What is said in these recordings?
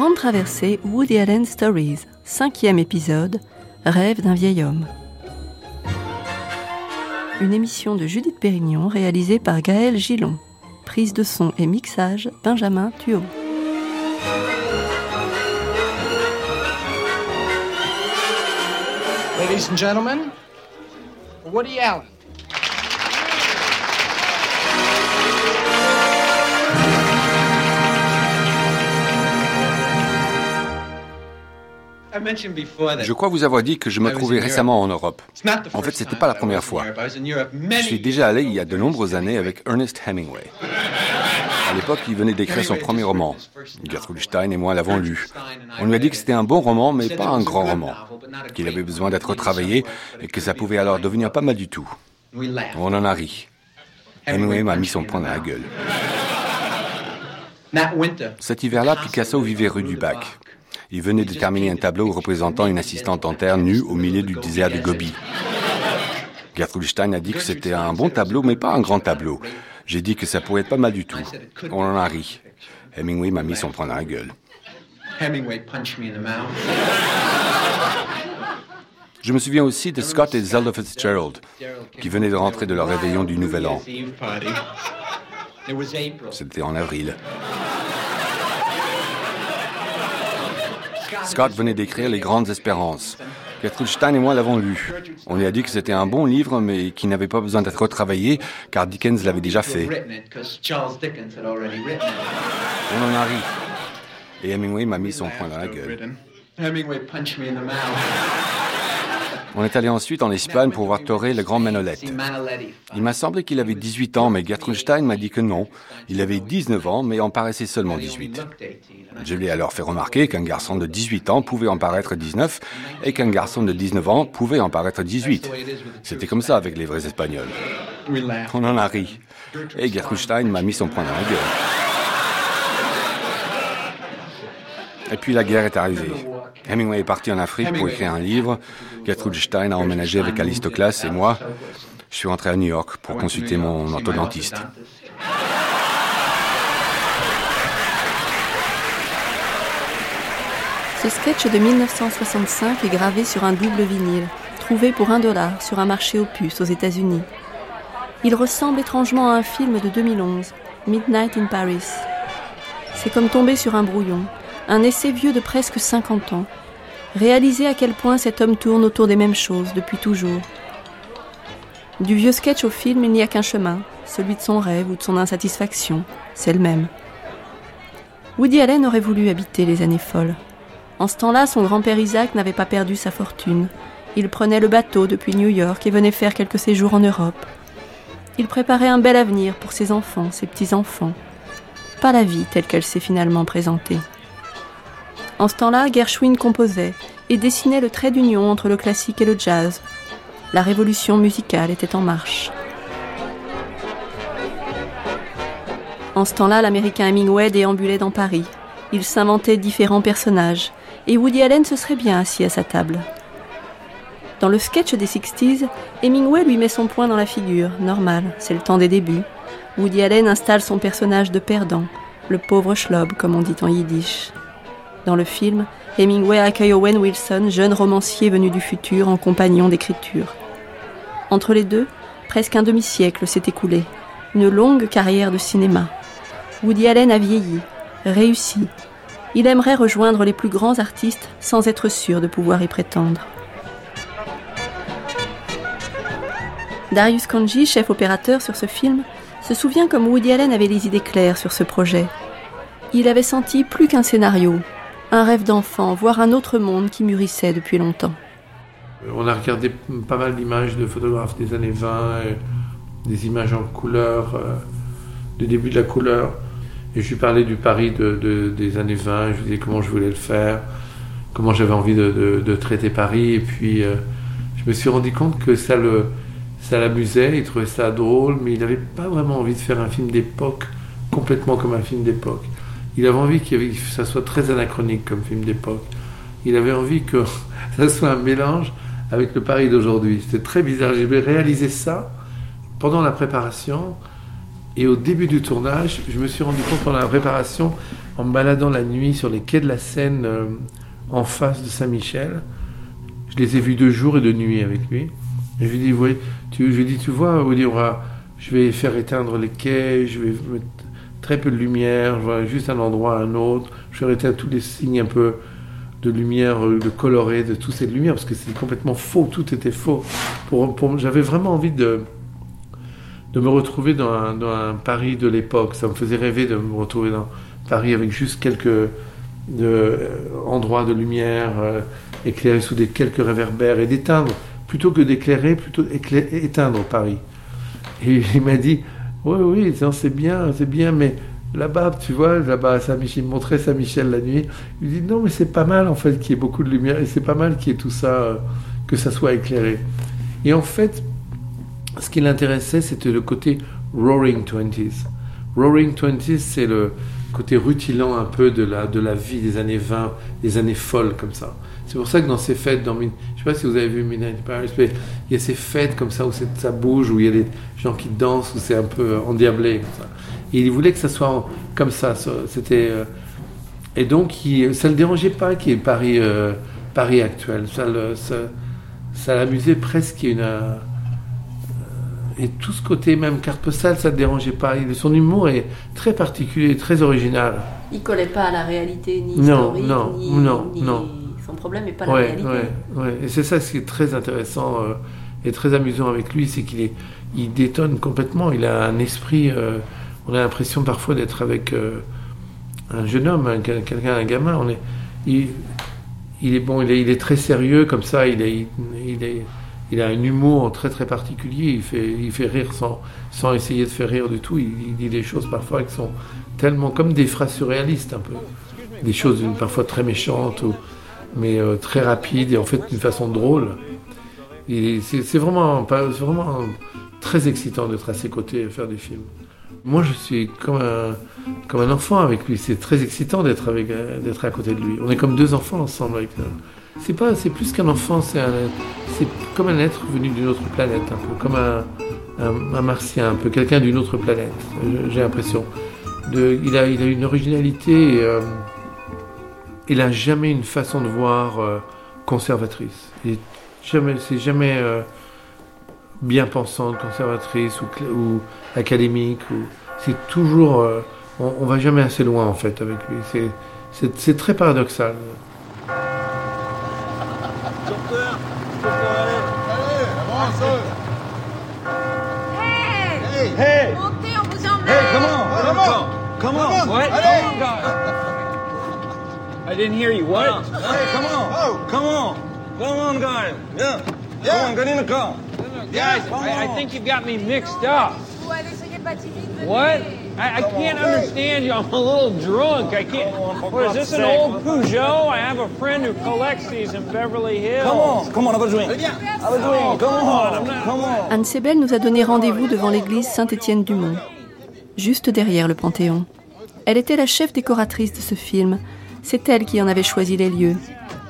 Grande traversée Woody Allen Stories, cinquième épisode, Rêve d'un vieil homme. Une émission de Judith Pérignon réalisée par Gaël Gillon. Prise de son et mixage Benjamin Thuot. Ladies and gentlemen, Woody Allen. Je crois vous avoir dit que je me trouvais récemment en Europe. En fait, c'était pas la première fois. Je suis déjà allé il y a de nombreuses années avec Ernest Hemingway. À l'époque, il venait d'écrire son premier roman. Gertrude Stein et moi l'avons lu. On lui a dit que c'était un bon roman, mais pas un grand roman. Qu'il avait besoin d'être retravaillé et que ça pouvait alors devenir pas mal du tout. On en a ri. Hemingway m'a mis son poing dans la gueule. Cet hiver-là, Picasso vivait rue du Bac. Il venait de terminer un tableau représentant une assistante dentaire nue au milieu du désert de Gobi. Gertrude Stein a dit que c'était un bon tableau, mais pas un grand tableau. J'ai dit que ça pourrait être pas mal du tout. On en a ri. Hemingway m'a mis son poing dans la gueule. Je me souviens aussi de Scott et Zelda Fitzgerald, qui venaient de rentrer de leur réveillon du Nouvel An. C'était en avril. Scott venait d'écrire Les Grandes Espérances. Gertrude Stein et moi l'avons lu. On lui a dit que c'était un bon livre, mais qui n'avait pas besoin d'être retravaillé, car Dickens l'avait déjà fait. On en a ri. Et Hemingway m'a mis son poing dans la gueule. On est allé ensuite en Espagne pour voir Torre le grand Manolette. Il m'a semblé qu'il avait 18 ans, mais Gertrude Stein m'a dit que non. Il avait 19 ans, mais en paraissait seulement 18. Je lui ai alors fait remarquer qu'un garçon de 18 ans pouvait en paraître 19 et qu'un garçon de 19 ans pouvait en paraître 18. C'était comme ça avec les vrais Espagnols. On en a ri. Et Gertrude Stein m'a mis son poing dans la gueule. Et puis la guerre est arrivée. Hemingway est parti en Afrique pour écrire un livre. Gertrude Stein a emménagé avec Alistoclas et moi. Je suis rentré à New York pour consulter mon orthodontiste. Ce sketch de 1965 est gravé sur un double vinyle, trouvé pour un dollar sur un marché aux puces aux États-Unis. Il ressemble étrangement à un film de 2011, Midnight in Paris. C'est comme tomber sur un brouillon, un essai vieux de presque 50 ans, réaliser à quel point cet homme tourne autour des mêmes choses depuis toujours. Du vieux sketch au film, il n'y a qu'un chemin, celui de son rêve ou de son insatisfaction, c'est le même. Woody Allen aurait voulu habiter les années folles. En ce temps-là, son grand-père Isaac n'avait pas perdu sa fortune. Il prenait le bateau depuis New York et venait faire quelques séjours en Europe. Il préparait un bel avenir pour ses enfants, ses petits-enfants. Pas la vie telle qu'elle s'est finalement présentée. En ce temps-là, Gershwin composait et dessinait le trait d'union entre le classique et le jazz. La révolution musicale était en marche. En ce temps-là, l'américain Hemingway déambulait dans Paris. Il s'inventait différents personnages, et Woody Allen se serait bien assis à sa table. Dans le sketch des 60s, Hemingway lui met son poing dans la figure, normal, c'est le temps des débuts. Woody Allen installe son personnage de perdant, le pauvre schlob, comme on dit en yiddish. Dans le film, Hemingway accueille Owen Wilson, jeune romancier venu du futur en compagnon d'écriture. Entre les deux, presque un demi-siècle s'est écoulé. Une longue carrière de cinéma. Woody Allen a vieilli, réussi. Il aimerait rejoindre les plus grands artistes sans être sûr de pouvoir y prétendre. Darius Kanji, chef opérateur sur ce film, se souvient comme Woody Allen avait les idées claires sur ce projet. Il avait senti plus qu'un scénario, un rêve d'enfant, voire un autre monde qui mûrissait depuis longtemps. On a regardé pas mal d'images de photographes des années 20, des images en couleur, euh, du début de la couleur. Et je lui parlais du Paris de, des années 20, je lui disais comment je voulais le faire, comment j'avais envie de, traiter Paris. Et puis euh, je me suis rendu compte que ça le ça l'amusait, il trouvait ça drôle, mais il n'avait pas vraiment envie de faire un film d'époque, complètement comme un film d'époque. Il avait envie que ça soit très anachronique comme film d'époque. Il avait envie que ça soit un mélange avec le Paris d'aujourd'hui. C'était très bizarre. J'ai réalisé ça pendant la préparation Et au début du tournage, je me suis rendu compte pendant la préparation, en me baladant la nuit sur les quais de la Seine euh, en face de Saint-Michel, je les ai vus de jour et de nuit avec lui. Je lui ai dit, tu, je lui tu vois, je vais faire éteindre les quais, je vais très peu de lumière, juste un endroit à un autre, je vais éteindre tous les signes un peu de lumière, euh, de coloré, de toutes ces lumières, parce que c'est complètement faux, tout était faux. J'avais vraiment envie de, de me retrouver dans un, Paris de l'époque. Ça me faisait rêver de me retrouver dans Paris avec juste quelques euh, endroits de lumière euh, éclairés sous des quelques réverbères et d'éteindre, plutôt que d'éclairer, plutôt éteindre Paris. Et il m'a dit, oui, oui, c'est bien, c'est bien, mais là-bas, tu vois, là-bas Saint-Michel, il me montrait Saint-Michel la nuit. Il me dit, non, mais c'est pas mal en fait qu'il y ait beaucoup de lumière et c'est pas mal qu'il y ait tout ça, euh, que ça soit éclairé. Et en fait, ce qui l'intéressait, c'était le côté Roaring Twenties. Roaring Twenties, c'est le côté rutilant un peu de la, de la vie des années 20, des années folles comme ça. C'est pour ça que dans ces fêtes, dans, je ne sais pas si vous avez vu Midnight Paris, mais il y a ces fêtes comme ça où ça bouge, où il y a des gens qui dansent, où c'est un peu endiablé. Comme ça. Et il voulait que ça soit comme ça. C'était euh, et donc il, ça le dérangeait pas qu'il y ait Paris, euh, Paris actuel. Ça, ça, l'amusait presque une euh, et tout ce côté même carte postale, ça ne dérangeait pas. Son humour est très particulier, très original. Il collait pas à la réalité ni non, historique, non, ni, non, non. Son problème n'est pas la réalité. Ouais, ouais. Et c'est ça ce qui est très intéressant et très amusant avec lui, c'est qu'il est, il détonne complètement. Il a un esprit on a l'impression parfois d'être avec euh, un jeune homme, quelqu'un, un gamin. Il, est bon, il est, très sérieux comme ça. Il, a un humour très très particulier. Il fait, rire sans, essayer de faire rire du tout. Il, dit des choses parfois qui sont tellement comme des phrases surréalistes un peu, des choses parfois très méchantes, mais euh, très rapides et en fait d'une façon drôle. C'est, vraiment, vraiment très excitant d'être à ses côtés et faire des films. Moi, je suis comme un, comme un enfant avec lui. C'est très excitant d'être avec, d'être à côté de lui. On est comme deux enfants ensemble avec lui. C'est pas, c'est plus qu'un enfant. C'est c'est comme un être venu d'une autre planète, un peu comme un, un, martien, un peu quelqu'un d'une autre planète. J'ai l'impression. De, il a, il a une originalité. Et, euh, il a jamais une façon de voir euh, conservatrice. Il jamais, c'est jamais. Euh, bien pensante, conservatrice ou, ou académique. Ou, c'est toujours. Euh, on, on, va jamais assez loin en fait avec lui. C'est, c'est, c'est très paradoxal. Hey! Hey! Montez, on vous emmène! Hey, come on! Come on! Come on! What? Allez! Come on, I didn't hear you. What? Hey, come on! Oh, come on! Come on, guys! Yeah! Yeah! Come on, get in the car! Guys, I, I think you've got me mixed up. What? I, I can't understand you. I'm a little drunk. I can't. What is this an old Peugeot? I have a friend who collects these in Beverly Hills. Come on, come on, have a drink. Have a drink. Come on, come on. Anne Sebel nous a donné rendez-vous devant l'église Saint-Étienne-du-Mont, juste derrière le Panthéon. Elle était la chef décoratrice de ce film. C'est elle qui en avait choisi les lieux.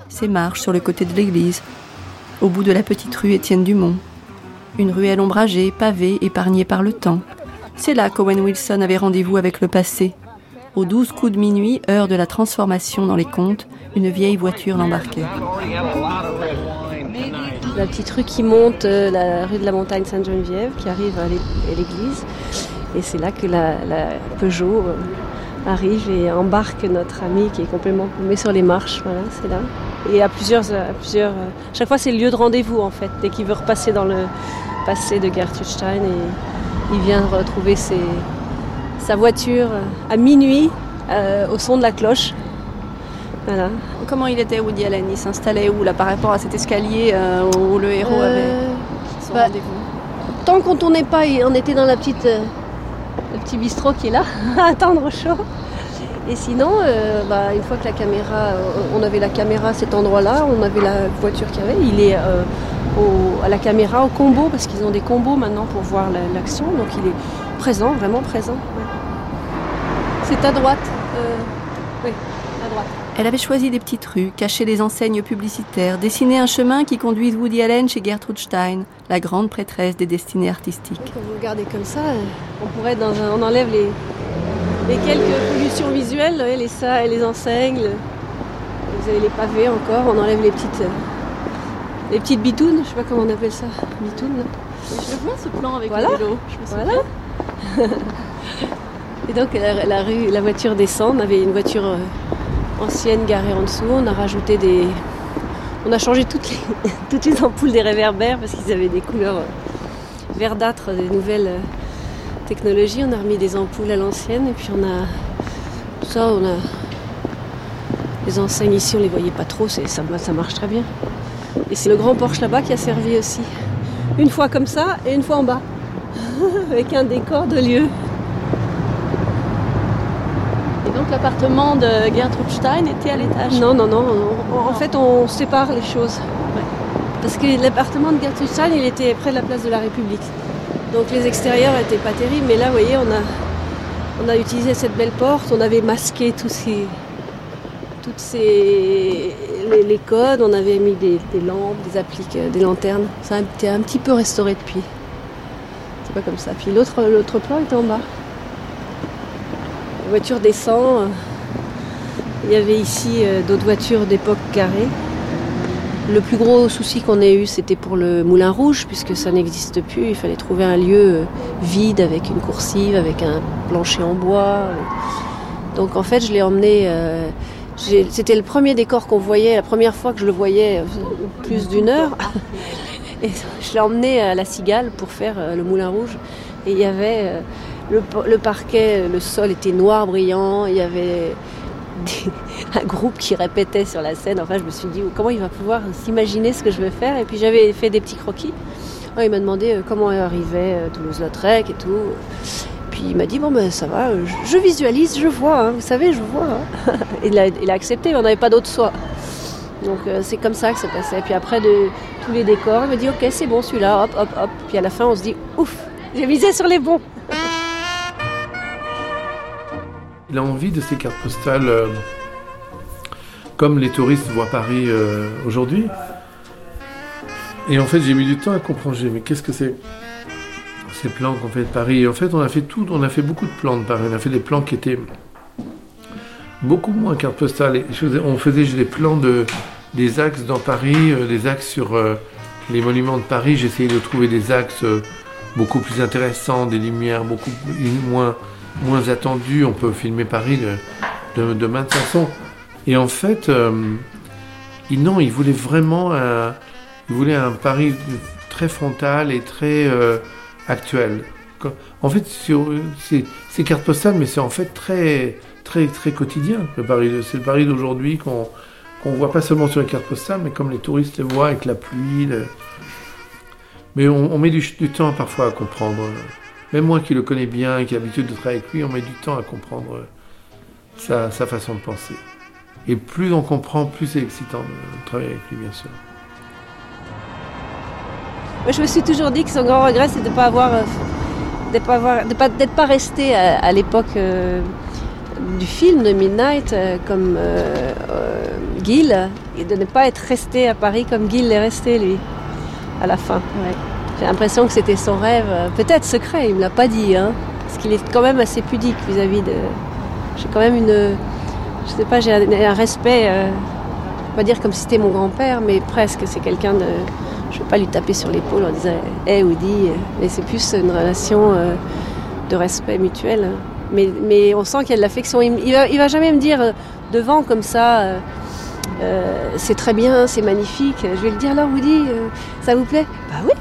Ces marches sur le côté de l'église, au bout de la petite rue Étienne-Dumont, une ruelle ombragée, pavée, épargnée par le temps. C'est là qu'Owen Wilson avait rendez-vous avec le passé. Aux douze coups de minuit, heure de la transformation dans les contes, une vieille voiture l'embarquait. La petite rue qui monte, euh, la rue de la montagne Sainte-Geneviève, qui arrive à l'église. Et c'est là que la, Peugeot euh, arrive et embarque notre ami qui est complètement paumé sur les marches. Voilà, c'est là. Et à plusieurs, à plusieurs, euh, chaque fois c'est le lieu de rendez-vous en fait. Dès qu'il veut repasser dans le passé de Gertrude Stein, et il vient retrouver sa voiture à minuit euh, au son de la cloche. Voilà. Comment il était Woody Allen? Il s'installait où là par rapport à cet escalier euh, où le héros avait son bah, rendez-vous? Tant qu'on tournait pas, on était dans la petite, le petit bistrot qui est là, à attendre au chaud. Et sinon, euh, bah, une fois que la caméra, euh, on avait la caméra à cet endroit-là, on avait la voiture qu'il y avait, il est euh, à la caméra, au combo, parce qu'ils ont des combos maintenant pour voir l'action, donc il est présent, vraiment présent. C'est à droite. oui, à droite. Elle avait choisi des petites rues, caché les enseignes publicitaires, dessiné un chemin qui conduise Woody Allen chez Gertrude Stein, la grande prêtresse des destinées artistiques. Quand vous regardez comme ça, on pourrait dans un, on enlève les, les quelques pollutions visuelles, les ça les enseignes. Vous avez les pavés encore, on enlève les petites, les petites bitounes, je sais pas comment on appelle ça, bitounes. Je vois ce plan avec voilà. le vélo. voilà. et donc la, la, rue, la voiture descend. On avait une voiture euh, ancienne garée en dessous. On a rajouté des, on a changé toutes les, toutes les ampoules des réverbères parce qu'ils avaient des couleurs euh, verdâtres, des nouvelles technologies. On a remis des ampoules à l'ancienne et puis on a tout ça. On a les enseignes ici, on les voyait pas trop. Ça, ça marche très bien. Et c'est le grand Porsche là-bas qui a servi aussi. Une fois comme ça et une fois en bas. Avec un décor de lieu. Et donc l'appartement de Gertrude Stein était à l'étage? Non, non, non. En fait, on sépare les choses. Ouais. Parce que l'appartement de Gertrude Stein, il était près de la place de la République. Donc les extérieurs n'étaient pas terribles. Mais là, vous voyez, on a, on a utilisé cette belle porte. On avait masqué tous ces, toutes ces les, codes, on avait mis des, lampes, des appliques, des lanternes. Ça a été un petit peu restauré depuis. C'est pas comme ça. Puis l'autre l'autre plan était en bas. La voiture descend. Il y avait ici d'autres voitures d'époque carrée. Le plus gros souci qu'on ait eu, c'était pour le Moulin Rouge, puisque ça n'existe plus. Il fallait trouver un lieu vide avec une coursive, avec un plancher en bois. Donc en fait, je l'ai emmené. Euh, c'était le premier décor qu'on voyait, la première fois que je le voyais plus d'une heure. Et je l'ai emmené à la Cigale pour faire le Moulin Rouge. Et il y avait le, le parquet, le sol était noir brillant, il y avait un groupe qui répétait sur la scène. Enfin, je me suis dit comment il va pouvoir s'imaginer ce que je vais faire? Et puis j'avais fait des petits croquis. Oh, il m'a demandé comment arrivait Toulouse-Lautrec et tout. Puis il m'a dit bon ben ça va, je, je visualise, je vois, hein, vous savez, je vois. Hein. il, a, accepté, mais on n'avait pas d'autre choix. Donc euh, c'est comme ça que ça passait. Puis après de tous les décors, il m'a dit ok c'est bon celui-là, hop hop hop. Puis à la fin on se dit ouf, j'ai misé sur les bons. Il a envie de ces cartes postales euh, comme les touristes voient Paris euh, aujourd'hui. Et en fait j'ai mis du temps à comprendre, mais qu'est-ce que c'est ces plans qu'on fait de Paris? En fait, on a fait tout, on a fait beaucoup de plans de Paris. On a fait des plans qui étaient beaucoup moins carte postale. On faisait des plans de, des axes dans Paris, euh, des axes sur les monuments de Paris. J'essayais de trouver des axes beaucoup plus intéressants, des lumières beaucoup moins, moins attendues. On peut filmer Paris de, de, de maintes. Et en fait, euh, non, il voulait vraiment un, il voulait un Paris très frontal et très euh, actuel. En fait, c'est cartes postales, mais c'est en fait très, très, très quotidien. Le Paris, c'est le Paris d'aujourd'hui qu'on qu'on voit pas seulement sur les cartes postales, mais comme les touristes les voient avec la pluie. Le... Mais on, met du, temps parfois à comprendre. Même moi qui le connais bien et qui a l'habitude de travailler avec lui, on met du temps à comprendre sa, sa façon de penser. Et plus on comprend, plus c'est excitant de travailler avec lui, bien sûr. Moi, je me suis toujours dit que son grand regret, c'est de ne pas avoir, de pas avoir, de pas, d'être pas resté à, à l'époque euh, du film de Midnight euh, comme euh, Gil et de ne pas être resté à Paris comme Gil est resté lui à la fin. Ouais. J'ai l'impression que c'était son rêve, peut-être secret, il me l'a pas dit, hein, parce qu'il est quand même assez pudique vis-à-vis de. J'ai quand même une, je sais pas, j'ai un, respect. Euh, on va dire comme si c'était mon grand-père, mais presque. C'est quelqu'un de je ne vais pas lui taper sur l'épaule en disant Hé hey, Woody, mais c'est plus une relation euh, de respect mutuel. Mais, mais on sent qu'il y a de l'affection. Il, il, va, il va jamais me dire devant comme ça euh, euh, c'est très bien, c'est magnifique. Je vais lui dire alors Woody, euh, ça vous plaît? Bah oui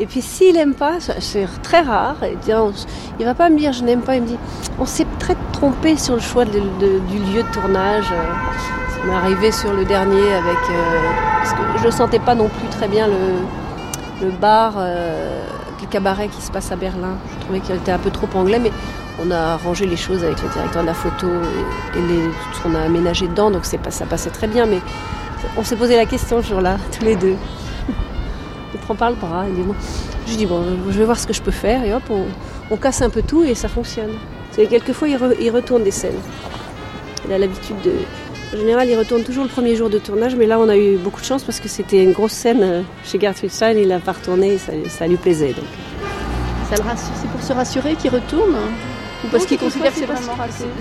et puis s'il n'aime pas, c'est très rare, il ne va pas me dire je n'aime pas, il me dit on s'est très trompé sur le choix du lieu de tournage. Ça m'est arrivé sur le dernier avec. Euh, parce que je ne sentais pas non plus très bien le, bar, euh, le cabaret qui se passe à Berlin. Je trouvais qu'il était un peu trop anglais, mais on a arrangé les choses avec le directeur de la photo et, tout ce qu'on a aménagé dedans, donc ça passait très bien. Mais on s'est posé la question ce jour-là, tous les deux. Prend par le bras, il dit bon. Je dis bon, je vais voir ce que je peux faire, et hop, on, casse un peu tout et ça fonctionne. Et quelquefois, il, il retourne des scènes. Il a l'habitude de En général, il retourne toujours le premier jour de tournage, mais là, on a eu beaucoup de chance parce que c'était une grosse scène euh, chez Gertrude Stein. Il n'a pas retourné, ça, lui plaisait. C'est pour se rassurer qu'il retourne? Ou parce qu'il considère que c'est vraiment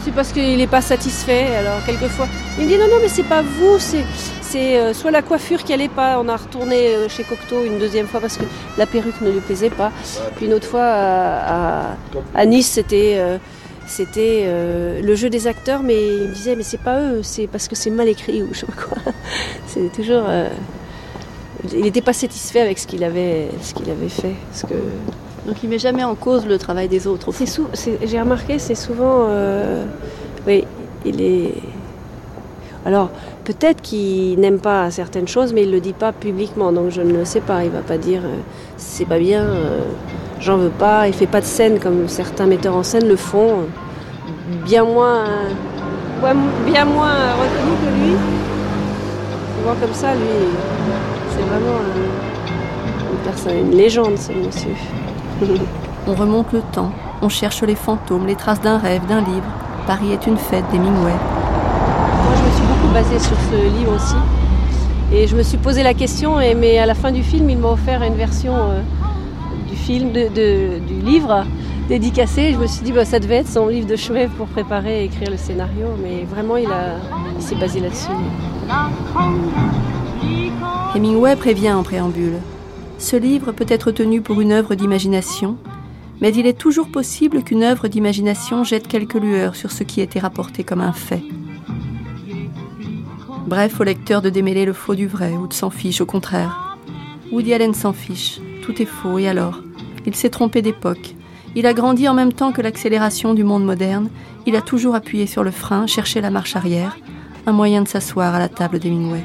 C'est parce qu'il n'est pas satisfait. Alors, quelquefois, il me dit non, non, mais c'est pas vous, c'est c'est euh, soit la coiffure qui allait pas. On a retourné euh, chez Cocteau une deuxième fois parce que la perruque ne lui plaisait pas. Puis une autre fois à, Nice, c'était euh, c'était le jeu des acteurs, mais il me disait mais c'est pas eux, c'est parce que c'est mal écrit ou je sais pas quoi. c'est toujours. il n'était pas satisfait avec ce qu'il avait ce qu'il avait fait. Parce que donc il met jamais en cause le travail des autres. J'ai remarqué, c'est souvent, oui, il est. Alors, Peut-être qu'il n'aime pas certaines choses, mais il ne le dit pas publiquement, donc je ne le sais pas. Il va pas dire euh, c'est pas bien, euh, j'en veux pas. Il fait pas de scène comme certains metteurs en scène le font, bien moins, bien moins reconnu que lui. Souvent comme ça, lui, c'est vraiment une personne, une légende, ce monsieur. On remonte le temps, on cherche les fantômes, les traces d'un rêve, d'un livre. Paris est une fête des Mingway basé sur ce livre aussi. Et je me suis posé la question, et, mais à la fin du film, il m'a offert une version euh, du film, de, du livre dédicacé. Je me suis dit, bah, ça devait être son livre de chevet pour préparer et écrire le scénario, mais vraiment, il, il s'est basé là-dessus. Hemingway prévient en préambule. Ce livre peut être tenu pour une œuvre d'imagination, mais il est toujours possible qu'une œuvre d'imagination jette quelques lueurs sur ce qui était rapporté comme un fait. Bref, au lecteur de démêler le faux du vrai ou de s'en fiche, au contraire. Woody Allen s'en fiche, tout est faux, et alors? Il s'est trompé d'époque. Il a grandi en même temps que l'accélération du monde moderne. Il a toujours appuyé sur le frein, cherché la marche arrière, un moyen de s'asseoir à la table d'Hemingway.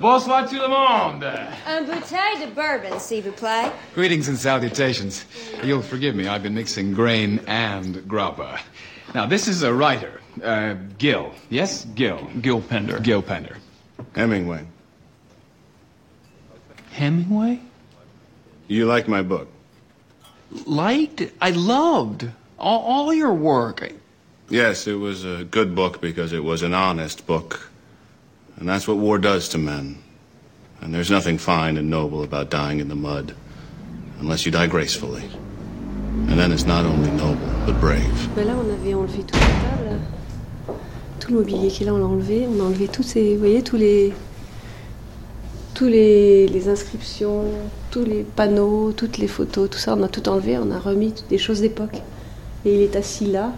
Bonsoir tout le monde. Un bouteille de bourbon, s'il vous plaît. Greetings and salutations. You'll forgive me, I've been mixing grain and grappa. Now, this is a writer, uh, Gil. Yes, Gil. Gil Pender. Gil Pender. Hemingway. Hemingway? You like my book? Liked? I loved all, all your work. Yes, it was a good book because it was an honest book. And that's what war does to men. And there's nothing fine and noble about dying in the mud, unless you die gracefully. And then it's not only noble, but brave. Mais là, on avait enlevé la table. Tout le mobilier qui est là, on l'a enlevé. On a enlevé tous ces, vous voyez, tous les inscriptions, tous les panneaux, toutes les photos, tout ça, on a tout enlevé. On a remis des choses d'époque. Et il est assis là,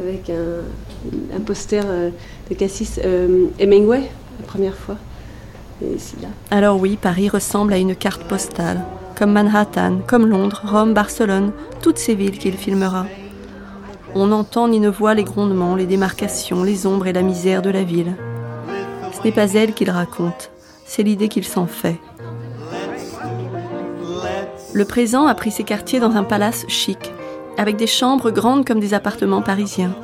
avec un, un poster euh, de Cassis euh, Hemingway, la première fois. Alors oui, Paris ressemble à une carte postale, comme Manhattan, comme Londres, Rome, Barcelone, toutes ces villes qu'il filmera. On n'entend ni ne voit les grondements, les démarcations, les ombres et la misère de la ville. Ce n'est pas elle qu'il raconte, c'est l'idée qu'il s'en fait. Le présent a pris ses quartiers dans un palace chic, avec des chambres grandes comme des appartements parisiens.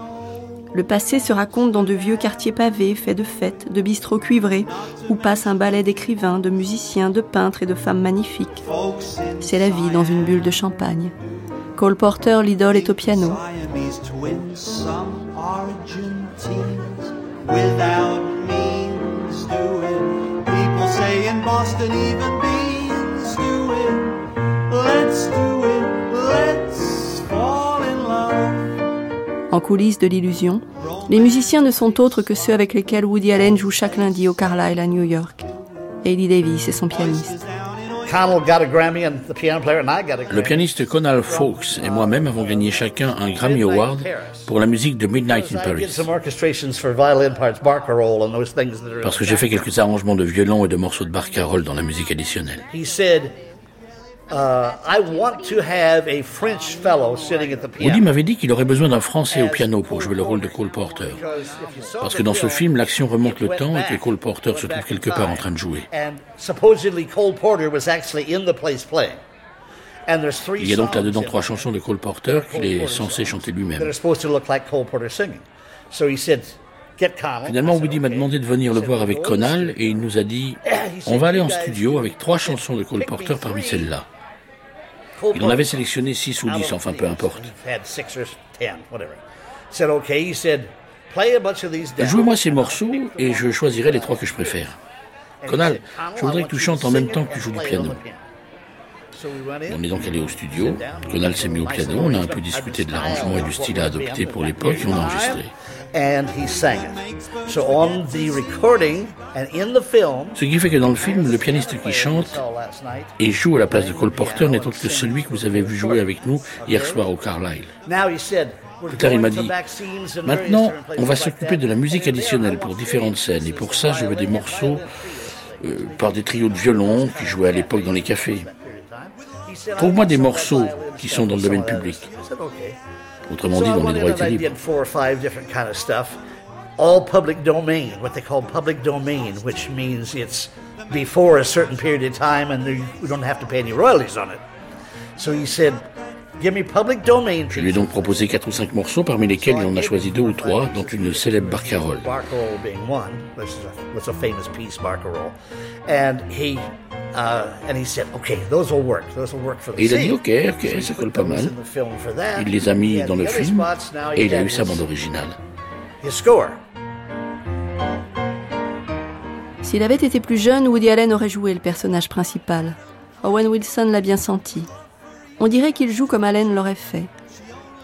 Le passé se raconte dans de vieux quartiers pavés, faits de fêtes, de bistrots cuivrés, où passe un ballet d'écrivains, de musiciens, de peintres et de femmes magnifiques. C'est la vie dans une bulle de champagne. Cole Porter, l'idole, est au piano. En coulisses de l'illusion, les musiciens ne sont autres que ceux avec lesquels Woody Allen joue chaque lundi au Carlisle à New York. Eddie Davis est son pianiste. Le pianiste Conal Fawkes et moi-même avons gagné chacun un Grammy Award pour la musique de Midnight in Paris. Parce que j'ai fait quelques arrangements de violon et de morceaux de barcarolle dans la musique additionnelle. Woody m'avait dit qu'il aurait besoin d'un Français au piano pour jouer le rôle de Cole Porter. Parce que dans ce film, l'action remonte le temps et que Cole Porter se trouve quelque part en train de jouer. Il y a donc là-dedans trois chansons de Cole Porter qu'il est censé chanter lui-même. Finalement, Woody m'a demandé de venir le voir avec Conal et il nous a dit on va aller en studio avec trois chansons de Cole Porter parmi celles-là. Il en avait sélectionné 6 ou 10, enfin peu importe. Jouez-moi ces morceaux et je choisirai les trois que je préfère. Conal, je voudrais que tu chantes en même temps que tu joues du piano. On est donc allé au studio. Conal s'est mis au piano. On a un peu discuté de l'arrangement et du style à adopter pour l'époque et on a enregistré. Ce qui fait que dans le film, le pianiste qui chante et joue à la place de Cole Porter n'est autre que celui que vous avez vu jouer avec nous hier soir au Carlisle. Plus tard, il m'a dit, maintenant, on va s'occuper de la musique additionnelle pour différentes scènes. Et pour ça, je veux des morceaux euh, par des trios de violon qui jouaient à l'époque dans les cafés. Trouve-moi des morceaux qui sont dans le domaine public. Autrement dit, dans les droits étaient libres. All public domain, what they call public domain, which means it's before a certain period of time and we don't have to pay any royalties on it. So he said, Give me public domain. Je lui ai donc proposé quatre ou cinq morceaux, parmi lesquels il en a choisi deux ou trois, dont une célèbre barcarolle. Barcarolle being one, this was a famous piece, barcarolle. And he Uh, and he said, okay, those will work. Those will work for the et il a dit, ok, ok, ça colle pas mal. Il les a mis dans le film et il a eu sa bande originale. S'il avait été plus jeune, Woody Allen aurait joué le personnage principal. Owen Wilson l'a bien senti. On dirait qu'il joue comme Allen l'aurait fait.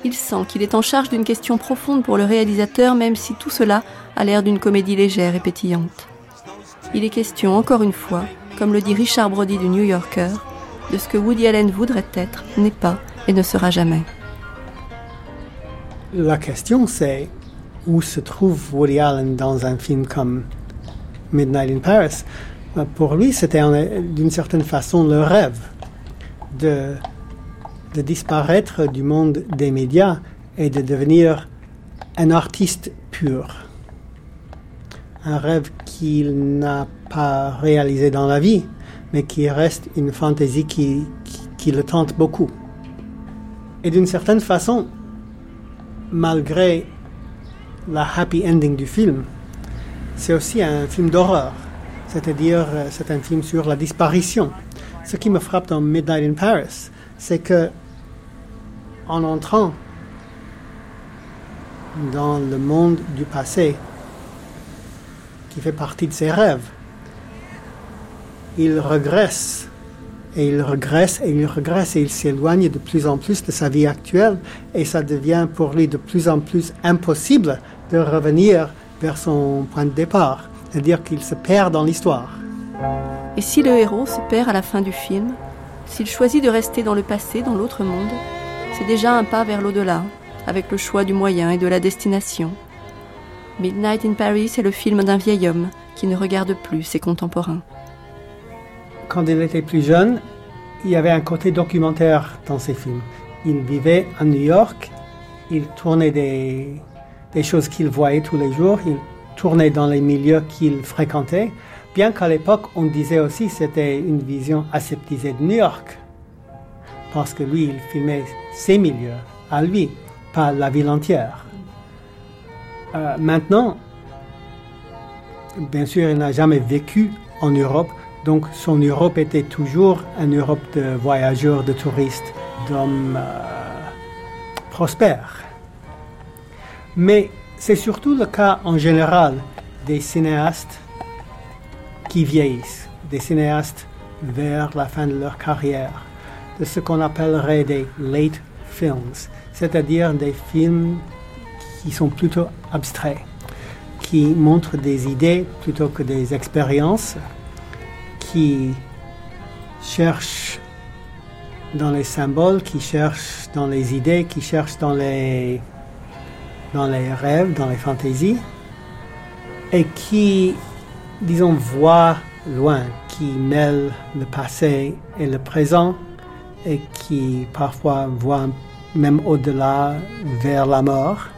Il sent qu'il est en charge d'une question profonde pour le réalisateur, même si tout cela a l'air d'une comédie légère et pétillante. Il est question, encore une fois, comme le dit Richard Brody du New Yorker, de ce que Woody Allen voudrait être, n'est pas et ne sera jamais. La question c'est où se trouve Woody Allen dans un film comme Midnight in Paris? Pour lui, c'était d'une certaine façon le rêve de, de disparaître du monde des médias et de devenir un artiste pur. Un rêve qu'il n'a pas réalisé dans la vie, mais qui reste une fantaisie qui, qui, le tente beaucoup. Et d'une certaine façon, malgré la happy ending du film, c'est aussi un film d'horreur, c'est-à-dire euh, c'est un film sur la disparition. Ce qui me frappe dans Midnight in Paris, c'est que en entrant dans le monde du passé, qui fait partie de ses rêves, il regresse et il regresse et il regresse et il s'éloigne de plus en plus de sa vie actuelle et ça devient pour lui de plus en plus impossible de revenir vers son point de départ, c'est-à-dire qu'il se perd dans l'histoire. Et si le héros se perd à la fin du film, s'il choisit de rester dans le passé, dans l'autre monde, c'est déjà un pas vers l'au-delà, avec le choix du moyen et de la destination. Midnight in Paris est le film d'un vieil homme qui ne regarde plus ses contemporains quand il était plus jeune, il y avait un côté documentaire dans ses films. Il vivait à New York, il tournait des, choses qu'il voyait tous les jours, il tournait dans les milieux qu'il fréquentait, bien qu'à l'époque on disait aussi que c'était une vision aseptisée de New York, parce que lui, il filmait ses milieux, à lui, pas la ville entière. Euh, maintenant, bien sûr, il n'a jamais vécu en Europe, donc son Europe était toujours une Europe de voyageurs, de touristes, d'hommes euh, prospères. Mais c'est surtout le cas en général des cinéastes qui vieillissent, des cinéastes vers la fin de leur carrière, de ce qu'on appellerait des late films, c'est-à-dire des films qui sont plutôt abstraits, qui montrent des idées plutôt que des expériences qui cherche dans les symboles, qui cherche dans les idées, qui cherche dans les, dans les rêves, dans les fantaisies, et qui, disons, voit loin, qui mêle le passé et le présent, et qui parfois voit même au-delà vers la mort,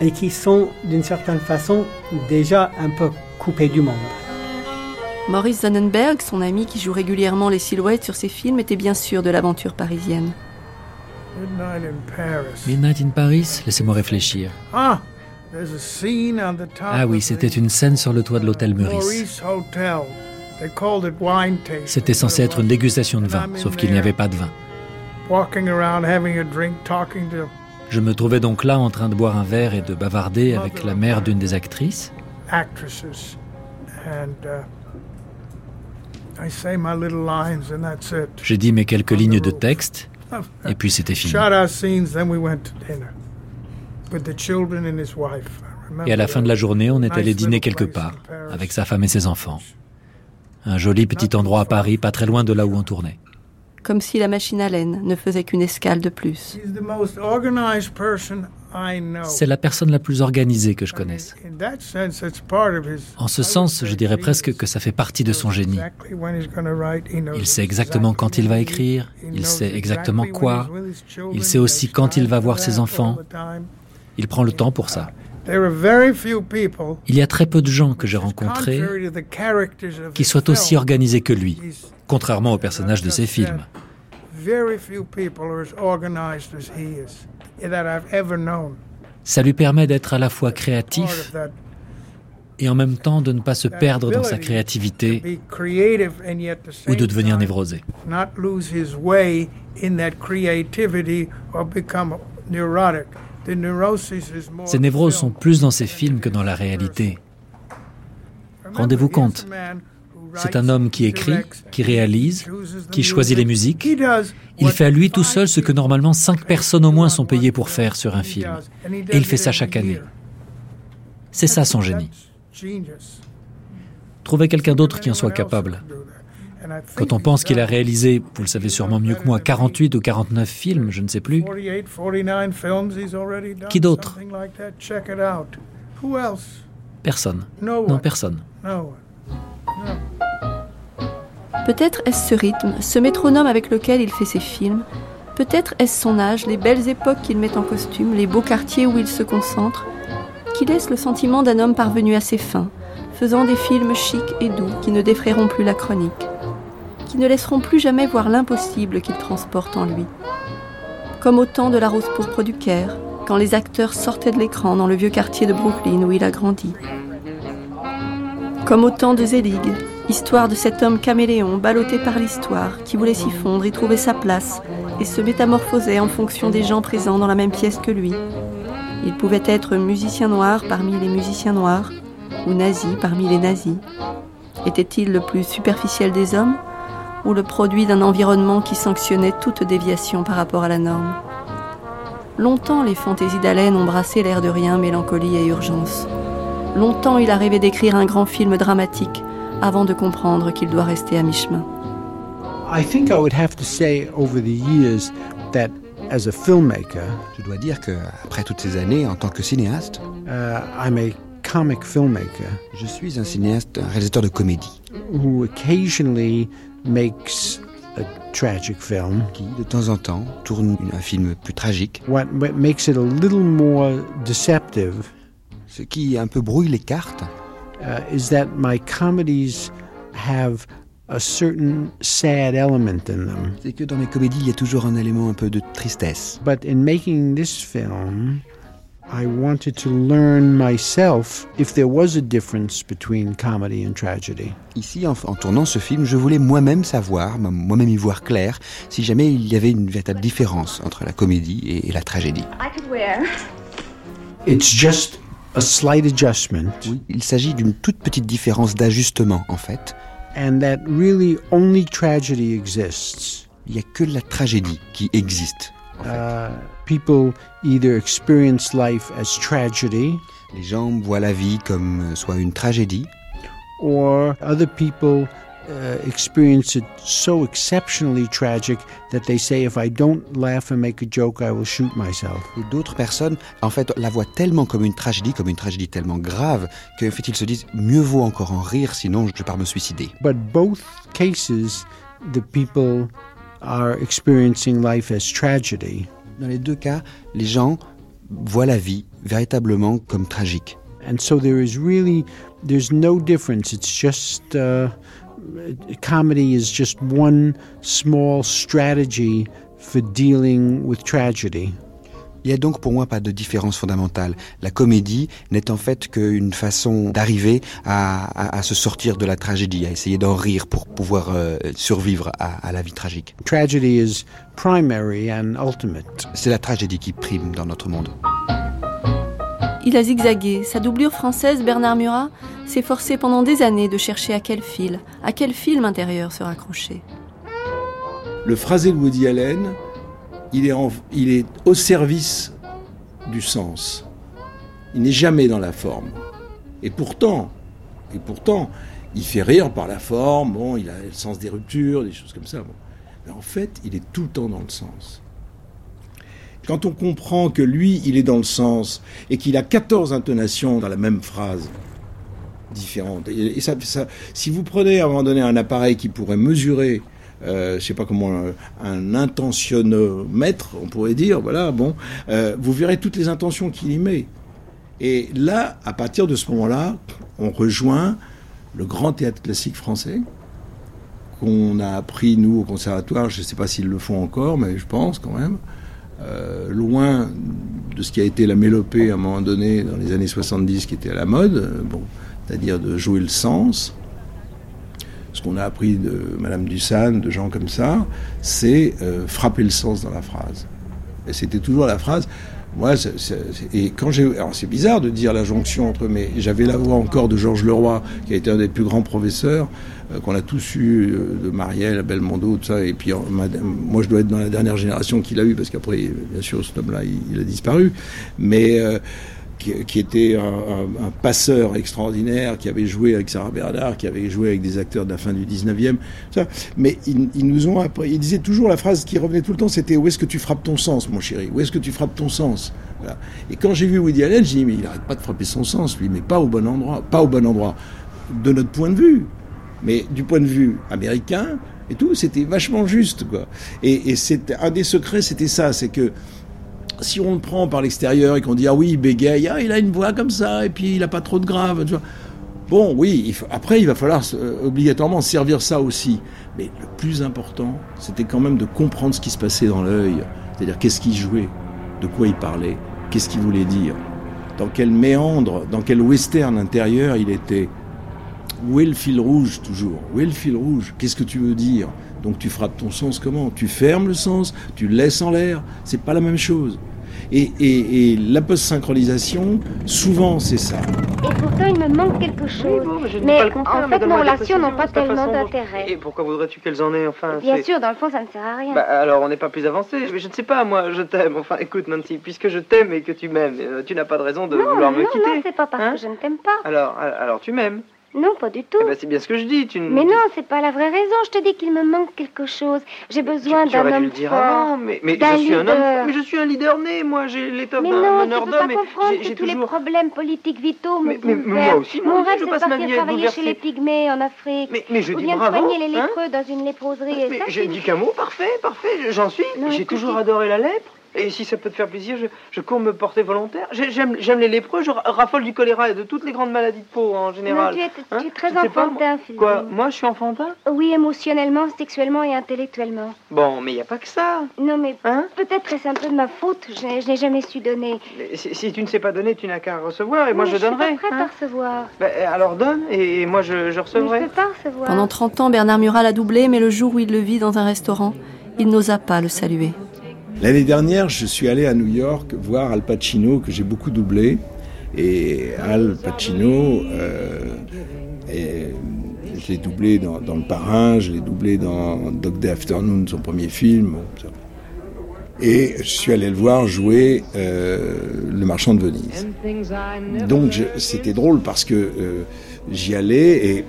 et qui sont d'une certaine façon déjà un peu coupés du monde. Maurice Zannenberg, son ami qui joue régulièrement les silhouettes sur ses films, était bien sûr de l'aventure parisienne. Midnight in Paris, laissez-moi réfléchir. Ah, ah oui, c'était une scène sur le toit de l'hôtel Meurice. C'était censé être une dégustation de vin, sauf qu'il n'y avait pas de vin. Je me trouvais donc là en train de boire un verre et de bavarder avec la mère d'une des actrices. J'ai dit mes quelques lignes de texte et puis c'était fini. Et à la fin de la journée, on est allé dîner quelque part avec sa femme et ses enfants. Un joli petit endroit à Paris, pas très loin de là où on tournait. Comme si la machine à laine ne faisait qu'une escale de plus. C'est la personne la plus organisée que je connaisse. En ce sens, je dirais presque que ça fait partie de son génie. Il sait exactement quand il va écrire, il sait exactement quoi, il sait aussi quand il va voir ses enfants. Il prend le temps pour ça. Il y a très peu de gens que j'ai rencontrés qui soient aussi organisés que lui, contrairement aux personnages de ses films. Ça lui permet d'être à la fois créatif et en même temps de ne pas se perdre dans sa créativité ou de devenir névrosé. Ces névroses sont plus dans ses films que dans la réalité. Rendez-vous compte, c'est un homme qui écrit, qui réalise, qui choisit les musiques. Il fait à lui tout seul ce que normalement cinq personnes au moins sont payées pour faire sur un film. Et il fait ça chaque année. C'est ça son génie. Trouvez quelqu'un d'autre qui en soit capable. Quand on pense qu'il a réalisé, vous le savez sûrement mieux que moi, 48 ou 49 films, je ne sais plus. Qui d'autre Personne. Non, personne. Peut-être est-ce ce rythme, ce métronome avec lequel il fait ses films. Peut-être est-ce son âge, les belles époques qu'il met en costume, les beaux quartiers où il se concentre, qui laisse le sentiment d'un homme parvenu à ses fins, faisant des films chics et doux qui ne défrayeront plus la chronique, qui ne laisseront plus jamais voir l'impossible qu'il transporte en lui. Comme au temps de la rose pourpre du Caire, quand les acteurs sortaient de l'écran dans le vieux quartier de Brooklyn où il a grandi. Comme au temps de Zelig, Histoire de cet homme caméléon, ballotté par l'histoire, qui voulait s'y fondre, y trouver sa place, et se métamorphosait en fonction des gens présents dans la même pièce que lui. Il pouvait être musicien noir parmi les musiciens noirs, ou nazi parmi les nazis. Était-il le plus superficiel des hommes, ou le produit d'un environnement qui sanctionnait toute déviation par rapport à la norme Longtemps, les fantaisies d'Allen ont brassé l'air de rien, mélancolie et urgence. Longtemps, il a rêvé d'écrire un grand film dramatique, avant de comprendre qu'il doit rester à mi-chemin. I think I would have to say over the years that as a filmmaker, je dois dire que après toutes ces années en tant que cinéaste, uh, I'm a comic filmmaker. Je suis un cinéaste, un réalisateur de comédie, who occasionally makes a tragic film, qui de temps en temps tourne un film plus tragique. What makes it a little more deceptive, ce qui un peu brouille les cartes. uh, is that my comedies have a certain sad element in them. C'est que dans mes comédies, il y a toujours un élément un peu de tristesse. But in making this film, I wanted to learn myself if there was a difference between comedy and tragedy. Ici, en, en tournant ce film, je voulais moi-même savoir, moi-même y voir clair, si jamais il y avait une véritable différence entre la comédie et, et la tragédie. I could wear. It's just a slight adjustment. Oui, il s'agit d'une toute petite différence d'ajustement en fait. And that really only tragedy exists. Il n'y a que la tragédie qui existe. En fait. people either experience life as tragedy. Les gens voient la vie comme soit une tragédie. Or other people uh, experience it so exceptionally tragic that they say, if I don't laugh and make a joke, I will shoot myself. Et d'autres personnes, en fait, la voient tellement comme une tragédie, comme une tragédie tellement grave, qu'en fait, ils se disent, mieux vaut encore en rire, sinon je pars me suicider. But both cases, the people are experiencing life as tragedy. Dans les deux cas, les gens voient la vie véritablement comme tragique. And so there is really, there's no difference. It's just, uh, comedy is just one small strategy for dealing with tragedy. Il n'y a donc pour moi pas de différence fondamentale. La comédie n'est en fait qu'une façon d'arriver à, se sortir de la tragédie, à essayer d'en rire pour pouvoir euh, survivre à, la vie tragique. Tragedy is primary and ultimate. C'est la tragédie qui prime dans notre monde. Il a zigzagué. Sa doublure française, Bernard Murat, s'est forcé pendant des années de chercher à quel fil, à quel film intérieur se raccrocher. Le phrasé de Woody Allen, il est, au service du sens. Il n'est jamais dans la forme. Et pourtant, il fait rire par la forme, bon, il a le sens des ruptures, des choses comme ça. Mais en fait, il est tout le temps dans le sens. Quand on comprend que lui, il est dans le sens et qu'il a 14 intonations dans la même phrase différente, et, si vous prenez à un moment donné un appareil qui pourrait mesurer euh, je sais pas comment, un, un, intentionnomètre, on pourrait dire, voilà, bon, euh, vous verrez toutes les intentions qu'il y met. Et là, à partir de ce moment-là, on rejoint le grand théâtre classique français, qu'on a appris, nous, au conservatoire, je ne sais pas s'ils le font encore, mais je pense quand même, euh, loin de ce qui a été la mélopée à un moment donné dans les années 70 qui était à la mode, euh, bon, c'est-à-dire de jouer le sens, ce qu'on a appris de Madame Dussan, de gens comme ça, c'est euh, frapper le sens dans la phrase. Et c'était toujours la phrase. Moi, et quand j'ai, alors c'est bizarre de dire la jonction entre, mais j'avais la voix encore de Georges Leroy, qui a été un des plus grands professeurs euh, qu'on a tous eu, euh, de Marielle, Belmondo, tout ça. Et puis moi, je dois être dans la dernière génération qu'il a eu, parce qu'après, bien sûr, ce homme-là, il, a disparu. Mais qui, était un, passeur extraordinaire, qui avait joué avec Sarah Bernard, qui avait joué avec des acteurs de la fin du 19e. Ça. Mais ils, nous ont appris, ils disaient toujours la phrase qui revenait tout le temps, c'était où est-ce que tu frappes ton sens, mon chéri? Où est-ce que tu frappes ton sens? Et quand j'ai vu Woody Allen, j'ai dit mais il n'arrête pas de frapper son sens, lui, mais pas au bon endroit, pas au bon endroit, de notre point de vue, mais du point de vue américain et tout, c'était vachement juste quoi. Et, et un des secrets, c'était ça, c'est que si on le prend par l'extérieur et qu'on dit ah oui, il bégaye, ah, il a une voix comme ça, et puis il n'a pas trop de grave. Bon, oui, après, il va falloir euh, obligatoirement servir ça aussi. Mais le plus important, c'était quand même de comprendre ce qui se passait dans l'œil. C'est-à-dire qu'est-ce qu'il jouait, de quoi il parlait, qu'est-ce qu'il voulait dire, dans quel méandre, dans quel western intérieur il était? Où est le fil rouge toujours? Où est le fil rouge? Qu'est-ce que tu veux dire? Donc tu frappes ton sens comment? Tu fermes le sens? Tu le laisses en l'air? C'est pas la même chose. Et, la post-synchronisation, souvent, c'est ça. Et pourtant, il me manque quelque chose. mais, en fait, nos relations n'ont pas tellement d'intérêt. Et pourquoi voudrais-tu qu'elles en aient enfin Bien sûr, dans le fond, ça ne sert à rien. Bah, alors, on n'est pas plus avancé. Mais je ne sais pas, moi, je t'aime. Enfin, écoute, Nancy, puisque je t'aime et que tu m'aimes, euh, tu n'as pas de raison de vouloir me quitter. Non, c'est pas parce hein que je ne t'aime pas. Alors, alors tu m'aimes non, pas du tout. Eh ben, c'est bien ce que je dis. Tu Mais non, c'est pas la vraie raison. Je te dis qu'il me manque quelque chose. J'ai besoin d'un homme le dire fort. Avant, mais, mais je suis un homme. Mais je suis un leader né. Moi, j'ai l'étoffe d'un meneur d'homme. Mais non, tu peux pas comprendre que tous les problèmes politiques vitaux me mais, mais, moi aussi, Mon rêve, c'est de partir travailler chez les pygmées en Afrique. Mais, mais je Ou dis bien bravo. soigner les hein lépreux dans une léproserie. Mais j'ai dit qu'un mot. Parfait, parfait. J'en suis. J'ai toujours adoré la lèpre. Et si ça peut te faire plaisir, je, je cours me porter volontaire. J'aime les lépreux, je raffole du choléra et de toutes les grandes maladies de peau en général. tu, es, tu es hein très enfantin, Philippe. Quoi Moi, je suis enfantin? Oui, émotionnellement, sexuellement et intellectuellement. Bon, mais il n'y a pas que ça. Non, mais hein? peut-être est-ce un peu de ma faute. Je, n'ai jamais su donner. Si, si, tu ne sais pas donner, tu n'as qu'à recevoir et moi je donnerai. Je suis pas prête hein? à recevoir. Ben, alors donne et moi je, je recevrai. Mais je peux pas recevoir. Pendant 30 ans, Bernard Murat l'a doublé, mais le jour où il le vit dans un restaurant, il n'osa pas le saluer. L'année dernière, je suis allé à New York voir Al Pacino, que j'ai beaucoup doublé. Et Al Pacino, euh, je l'ai doublé dans, Le Parrain, je l'ai doublé dans Dog Day Afternoon, son premier film. Et je suis allé le voir jouer euh, Le Marchand de Venise. Donc c'était drôle parce que euh, j'y allais et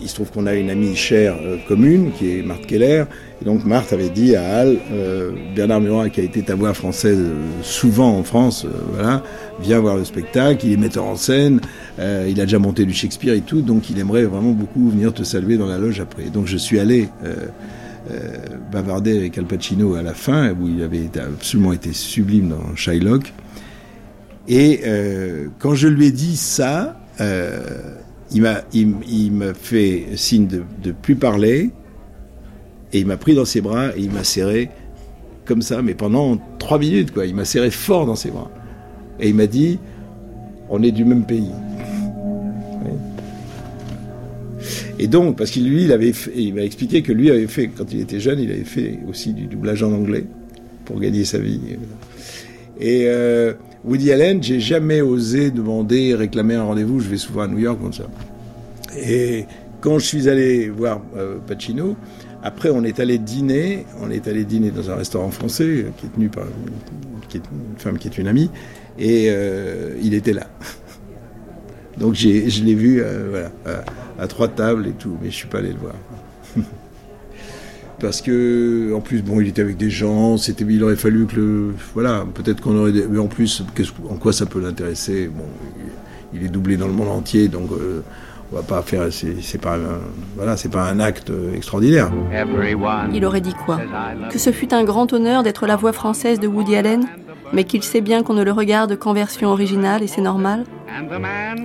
il se trouve qu'on a une amie chère euh, commune qui est Marthe Keller. Donc Marthe avait dit à Al, euh, Bernard Murat qui a été ta voix française euh, souvent en France, voilà, viens voir le spectacle, il est metteur en scène, il a déjà monté du Shakespeare et tout, donc il aimerait vraiment beaucoup venir te saluer dans la loge après. Donc je suis allé bavarder avec Al Pacino à la fin, où il avait absolument été sublime dans Shylock. Et quand je lui ai dit ça, il m'a, il, m'a fait signe de ne plus parler, et il m'a pris dans ses bras et il m'a serré comme ça, mais pendant trois minutes, quoi. Il m'a serré fort dans ses bras. Et il m'a dit, on est du même pays. Et donc, parce qu'il lui, il avait, il m'a expliqué que lui avait fait, quand il était jeune, il avait fait aussi du doublage en anglais pour gagner sa vie. Et euh, Woody Allen, j'ai jamais osé demander, réclamer un rendez-vous. Je vais souvent à New York comme ça. Et quand je suis allé voir euh, Pacino, après on est allé dîner, on est allé dîner dans un restaurant français qui est tenu par une femme qui est une amie, et euh, il était là. Donc je l'ai vu voilà, à, trois tables et tout, mais je suis pas allé le voir. Parce que, en plus, bon, il était avec des gens, c'était, il aurait fallu que le, voilà, peut-être qu'on aurait, mais en plus, en quoi ça peut l'intéresser? Bon, il est doublé dans le monde entier, donc euh, on va pas faire, c'est pas, un, voilà, c'est pas un acte extraordinaire. Il aurait dit quoi? Que ce fut un grand honneur d'être la voix française de Woody Allen, mais qu'il sait bien qu'on ne le regarde qu'en version originale et c'est normal?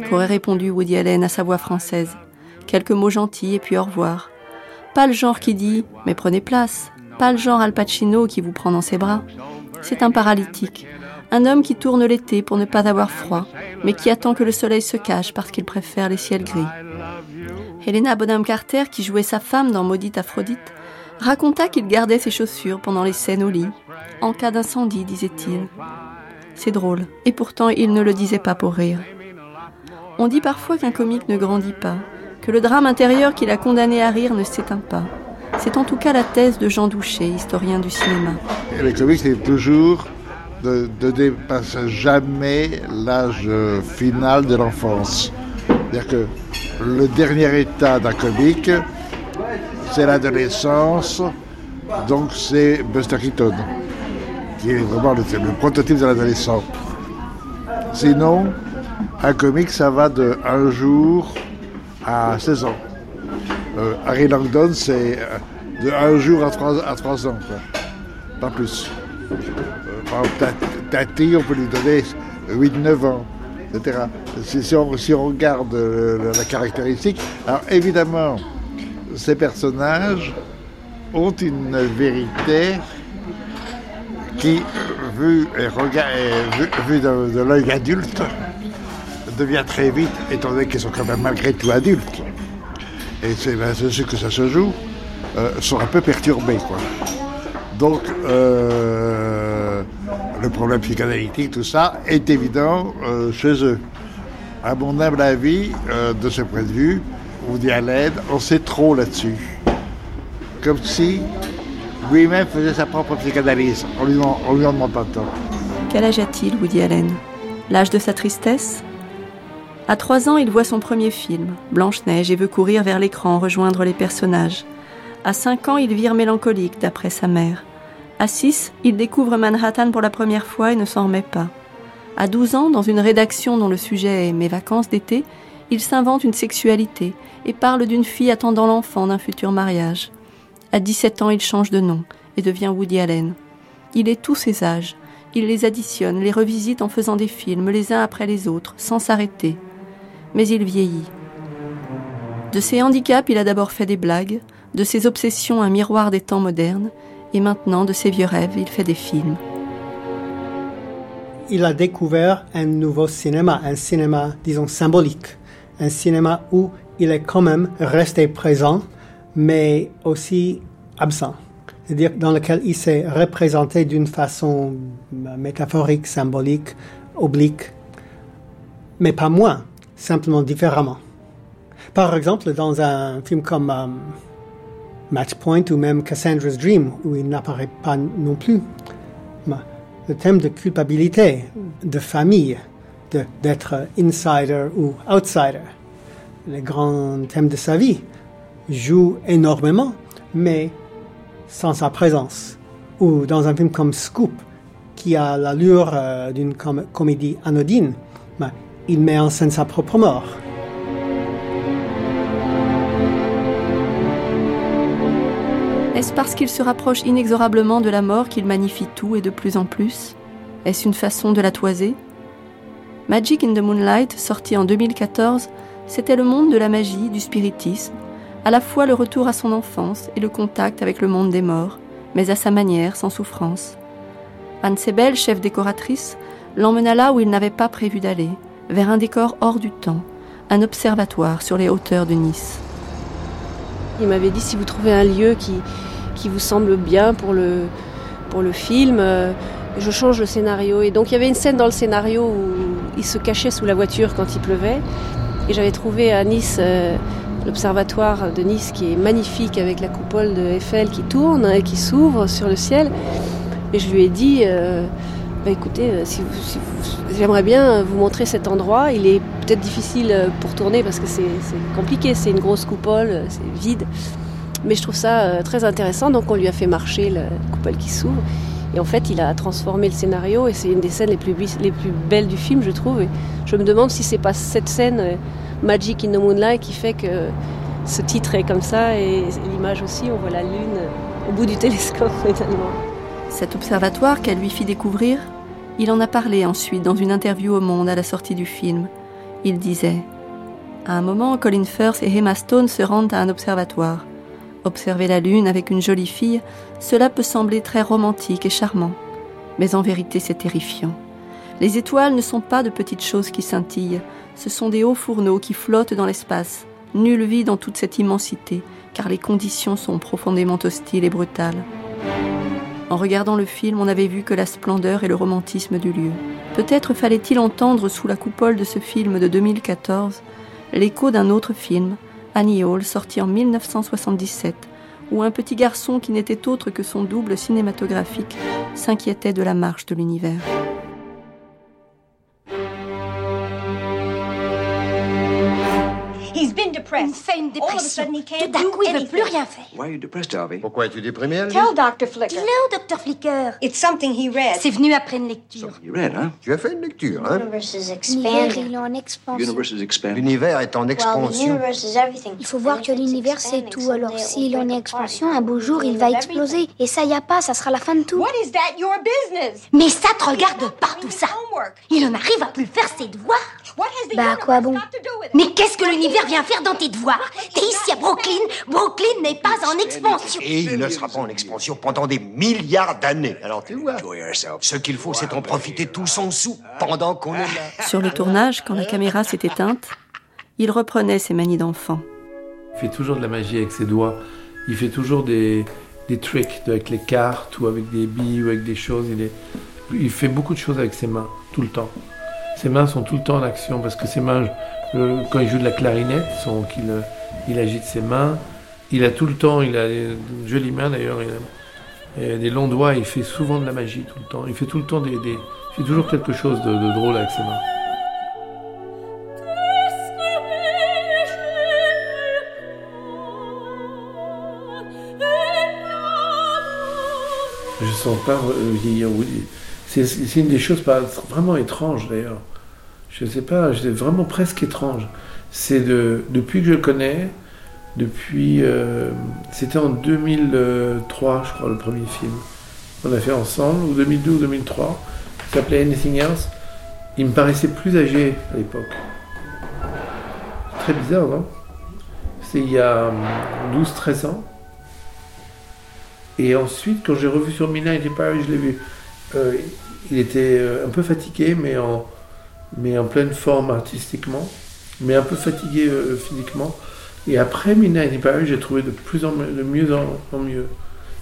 Qu'aurait répondu Woody Allen à sa voix française Quelques mots gentils et puis au revoir. Pas le genre qui dit Mais prenez place. Pas le genre Al Pacino qui vous prend dans ses bras. C'est un paralytique. Un homme qui tourne l'été pour ne pas avoir froid, mais qui attend que le soleil se cache parce qu'il préfère les ciels gris. Helena Bonham Carter, qui jouait sa femme dans Maudite Aphrodite, raconta qu'il gardait ses chaussures pendant les scènes au lit, en cas d'incendie, disait-il. C'est drôle, et pourtant il ne le disait pas pour rire. On dit parfois qu'un comique ne grandit pas, que le drame intérieur qui l'a condamné à rire ne s'éteint pas. C'est en tout cas la thèse de Jean Douché, historien du cinéma. Le comique, c'est toujours de, de dépasser jamais l'âge final de l'enfance. C'est-à-dire que le dernier état d'un comique, c'est l'adolescence, donc c'est Buster Keaton, qui est vraiment le, le prototype de l'adolescent. Sinon, un comique, ça va de un jour à 16 ans. Euh, Harry Langdon, c'est euh, de un jour à 3, à 3 ans, pas plus. Euh, Tati, on peut lui donner 8-9 ans, etc. Si, on, si on, regarde la caractéristique, alors évidemment, ces personnages ont une vérité qui, vue, vu, de l'œil adulte, devient très vite, étant donné qu'ils sont quand même malgré tout adultes, et c'est ben, ce que ça se joue, euh, sont un peu perturbés. Quoi. Donc, euh, le problème psychanalytique, tout ça, est évident euh, chez eux. À mon humble avis, de ce point de vue, Woody Allen, on sait trop là-dessus. Comme si lui-même faisait sa propre psychanalyse. On lui, on lui en demande pas tant. Quel âge a-t-il, Woody Allen L'âge de sa tristesse? À trois ans, il voit son premier film, Blanche-Neige, et veut courir vers l'écran, rejoindre les personnages. À cinq ans, il vire mélancolique, d'après sa mère. À six, il découvre Manhattan pour la première fois et ne s'en remet pas. À douze ans, dans une rédaction dont le sujet est Mes vacances d'été, il s'invente une sexualité et parle d'une fille attendant l'enfant d'un futur mariage. À 17 ans, il change de nom et devient Woody Allen. Il est tous ses âges. Il les additionne, les revisite en faisant des films les uns après les autres, sans s'arrêter mais il vieillit. De ses handicaps, il a d'abord fait des blagues, de ses obsessions un miroir des temps modernes, et maintenant de ses vieux rêves, il fait des films. Il a découvert un nouveau cinéma, un cinéma, disons, symbolique, un cinéma où il est quand même resté présent, mais aussi absent. C'est-à-dire dans lequel il s'est représenté d'une façon métaphorique, symbolique, oblique, mais pas moins simplement différemment. Par exemple, dans un film comme euh, Match Point ou même Cassandra's Dream, où il n'apparaît pas non plus, le thème de culpabilité, de famille, d'être insider ou outsider, les grands thèmes de sa vie, joue énormément, mais sans sa présence. Ou dans un film comme Scoop, qui a l'allure euh, d'une comédie anodine, il met en scène sa propre mort. Est-ce parce qu'il se rapproche inexorablement de la mort qu'il magnifie tout et de plus en plus? Est-ce une façon de la toiser? Magic in the Moonlight, sorti en 2014, c'était le monde de la magie, du spiritisme, à la fois le retour à son enfance et le contact avec le monde des morts, mais à sa manière, sans souffrance. Anne Sebel, chef décoratrice, l'emmena là où il n'avait pas prévu d'aller, vers un décor hors du temps, un observatoire sur les hauteurs de Nice. Il m'avait dit si vous trouvez un lieu qui, qui vous semble bien pour le, pour le film, euh, je change le scénario. Et donc il y avait une scène dans le scénario où il se cachait sous la voiture quand il pleuvait. Et j'avais trouvé à Nice euh, l'observatoire de Nice qui est magnifique avec la coupole de Eiffel qui tourne et qui s'ouvre sur le ciel. Et je lui ai dit, euh, bah, écoutez, si j'aimerais bien vous montrer cet endroit. Il est peut-être difficile pour tourner parce que c'est compliqué, c'est une grosse coupole, c'est vide. Mais je trouve ça très intéressant, donc on lui a fait marcher la coupole qui s'ouvre. Et en fait, il a transformé le scénario et c'est une des scènes les plus, les plus belles du film, je trouve. Et je me demande si c'est pas cette scène, euh, Magic in the Moonlight, qui fait que ce titre est comme ça et l'image aussi, on voit la lune au bout du télescope finalement. Cet observatoire qu'elle lui fit découvrir, il en a parlé ensuite dans une interview au Monde à la sortie du film. Il disait À un moment, Colin Firth et Emma Stone se rendent à un observatoire. Observer la lune avec une jolie fille, cela peut sembler très romantique et charmant. Mais en vérité, c'est terrifiant. Les étoiles ne sont pas de petites choses qui scintillent, ce sont des hauts fourneaux qui flottent dans l'espace. Nulle vie dans toute cette immensité, car les conditions sont profondément hostiles et brutales. En regardant le film, on n'avait vu que la splendeur et le romantisme du lieu. Peut-être fallait-il entendre sous la coupole de ce film de 2014 l'écho d'un autre film, Annie Hall, sorti en 1977, où un petit garçon qui n'était autre que son double cinématographique s'inquiétait de la marche de l'univers. Insane dépression. Tout d'un coup, il veut plus rien faire. Why are you depressed, Harvey? Pourquoi es-tu déprimé, Harvey? Tell Dr. Flicker. Dis-le Dr. Flicker. It's something he read. C'est venu après une lecture. Something he read, hein? Tu as fait une lecture, hein? L'univers is expanding. Il est en expansion. Universe is expanding. L'univers est en expansion. Il faut voir que l'univers c'est tout. Alors s'il est en expansion, un beau jour il va exploser. Et ça y a pas, ça sera la fin de tout. What is that? Your business? Mais ça te regarde pas tout ça. Il en arrive à plus faire ses devoirs. Bah à quoi bon Mais qu'est-ce que l'univers vient faire dans tes devoirs? T'es ici à Brooklyn. Brooklyn n'est pas en expansion. Et il ne sera pas en expansion pendant des milliards d'années. Alors tu vois, ce qu'il faut, c'est en profiter tout son sou pendant qu'on est là. Sur le tournage, quand la caméra s'est éteinte, il reprenait ses manies d'enfant. Il fait toujours de la magie avec ses doigts. Il fait toujours des, des tricks avec les cartes ou avec des billes ou avec des choses. Il, est, il fait beaucoup de choses avec ses mains, tout le temps. Ses mains sont tout le temps en action parce que ses mains, quand il joue de la clarinette, sont qu'il il agite ses mains. Il a tout le temps, il a des jolies mains d'ailleurs, il a, des longs doigts, il fait souvent de la magie tout le temps. Il fait tout le temps des, il fait toujours quelque chose de, drôle avec ses mains. Je sens pas vieillir Woody. C'est une des choses vraiment étranges d'ailleurs. Je ne sais pas, c'est vraiment presque étrange. C'est de, depuis que je le connais, depuis. Euh, c'était en 2003, je crois, le premier film. On a fait ensemble, ou 2002 ou 2003. Il s'appelait Anything Else. Il me paraissait plus âgé à l'époque. Très bizarre, non? C'est il y a 12-13 ans. Et ensuite, quand j'ai revu sur Mina et Paris, je l'ai vu. Euh, il était euh, un peu fatigué, mais en, mais en pleine forme artistiquement, mais un peu fatigué euh, physiquement. Et après Mina et Paris, j'ai trouvé de plus en de mieux en, mieux.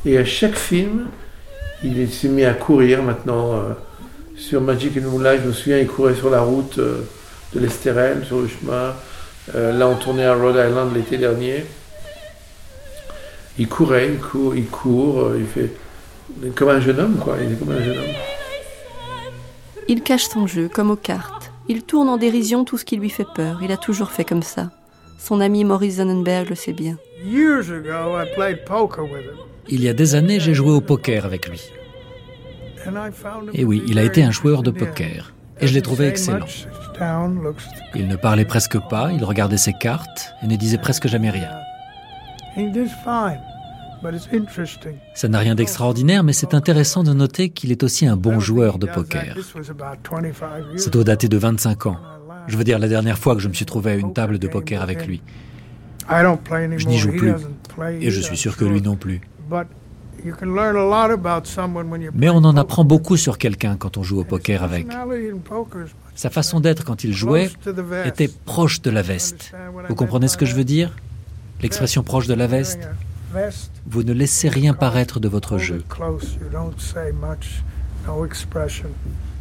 Et à chaque film, il s'est mis à courir maintenant. Euh, sur Magic and Moonlight, je me souviens, il courait sur la route de l'Estérel, sur le chemin. là, on tournait à Rhode Island l'été dernier. Il courait, il court, il court, il fait comme un jeune homme, quoi. Il est comme un jeune homme. Il cache son jeu, comme aux cartes. Il tourne en dérision tout ce qui lui fait peur. Il a toujours fait comme ça. Son ami Maurice Sonnenberg le sait bien. Il y a des années, j'ai joué au poker avec lui. Et oui, il a été un joueur de poker. Et je l'ai trouvé excellent. Il ne parlait presque pas, il regardait ses cartes et ne disait presque jamais rien. Ça n'a rien d'extraordinaire, mais c'est intéressant de noter qu'il est aussi un bon joueur de poker. Ça doit dater de 25 ans. Je veux dire, la dernière fois que je me suis trouvé à une table de poker avec lui. Je n'y joue plus. Et je suis sûr que lui non plus. Mais on en apprend beaucoup sur quelqu'un quand on joue au poker avec. Sa façon d'être quand il jouait était proche de la veste. Vous comprenez ce que je veux dire? L'expression proche de la veste? Vous ne laissez rien paraître de votre jeu.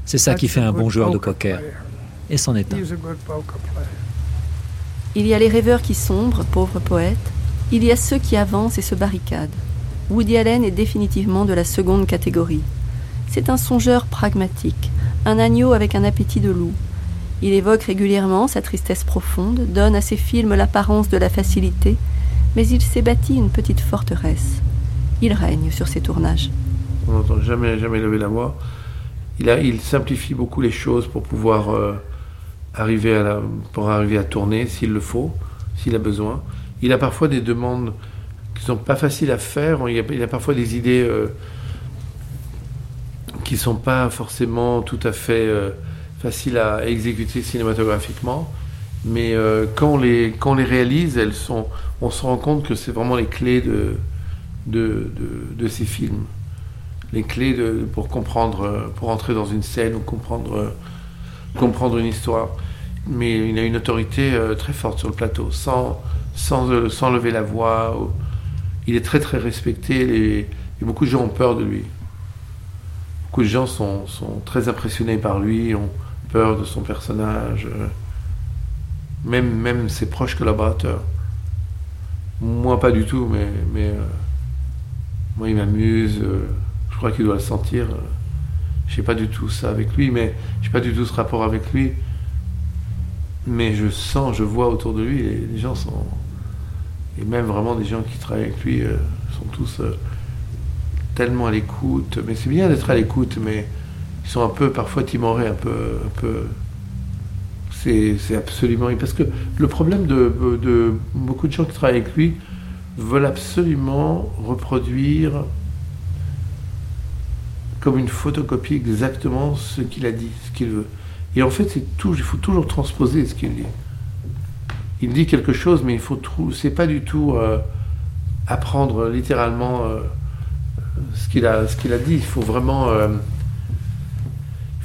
C'est ça qui fait un bon joueur de poker. Et c'en est un. Il y a les rêveurs qui sombrent, pauvres poètes. Il y a ceux qui avancent et se barricadent. Woody Allen est définitivement de la seconde catégorie. C'est un songeur pragmatique, un agneau avec un appétit de loup. Il évoque régulièrement sa tristesse profonde, donne à ses films l'apparence de la facilité, mais il s'est bâti une petite forteresse. Il règne sur ses tournages. On n'entend jamais, jamais lever la voix. Il, simplifie beaucoup les choses pour pouvoir euh, arriver à pour arriver à tourner s'il le faut, s'il a besoin. Il a parfois des demandes qui sont pas faciles à faire. Il a, parfois des idées euh, qui sont pas forcément tout à fait euh, faciles à exécuter cinématographiquement. Mais euh, quand, on les, quand les réalise, elles sont, on se rend compte que c'est vraiment les clés de, de, de, ces films. Les clés de, pour comprendre, pour entrer dans une scène ou comprendre, comprendre une histoire. Mais il a une autorité très forte sur le plateau, sans, sans, sans lever la voix il est très très respecté et, beaucoup de gens ont peur de lui. Beaucoup de gens sont, très impressionnés par lui, ont peur de son personnage, euh, même, ses proches collaborateurs. Moi pas du tout, mais, euh, moi il m'amuse, euh, je crois qu'il doit le sentir. Je sais pas du tout ça avec lui, mais j'ai pas du tout ce rapport avec lui. Mais je sens, je vois autour de lui, les gens sont, et même vraiment des gens qui travaillent avec lui euh, sont tous euh, tellement à l'écoute. Mais c'est bien d'être à l'écoute, mais ils sont un peu parfois timorés, un peu. Un peu c'est absolument. Parce que le problème de, beaucoup de gens qui travaillent avec lui veulent absolument reproduire comme une photocopie exactement ce qu'il a dit, ce qu'il veut. Et en fait, il faut toujours transposer ce qu'il dit il dit quelque chose, mais il faut c'est pas du tout euh, apprendre littéralement euh, ce qu'il a, dit. Il faut vraiment, euh,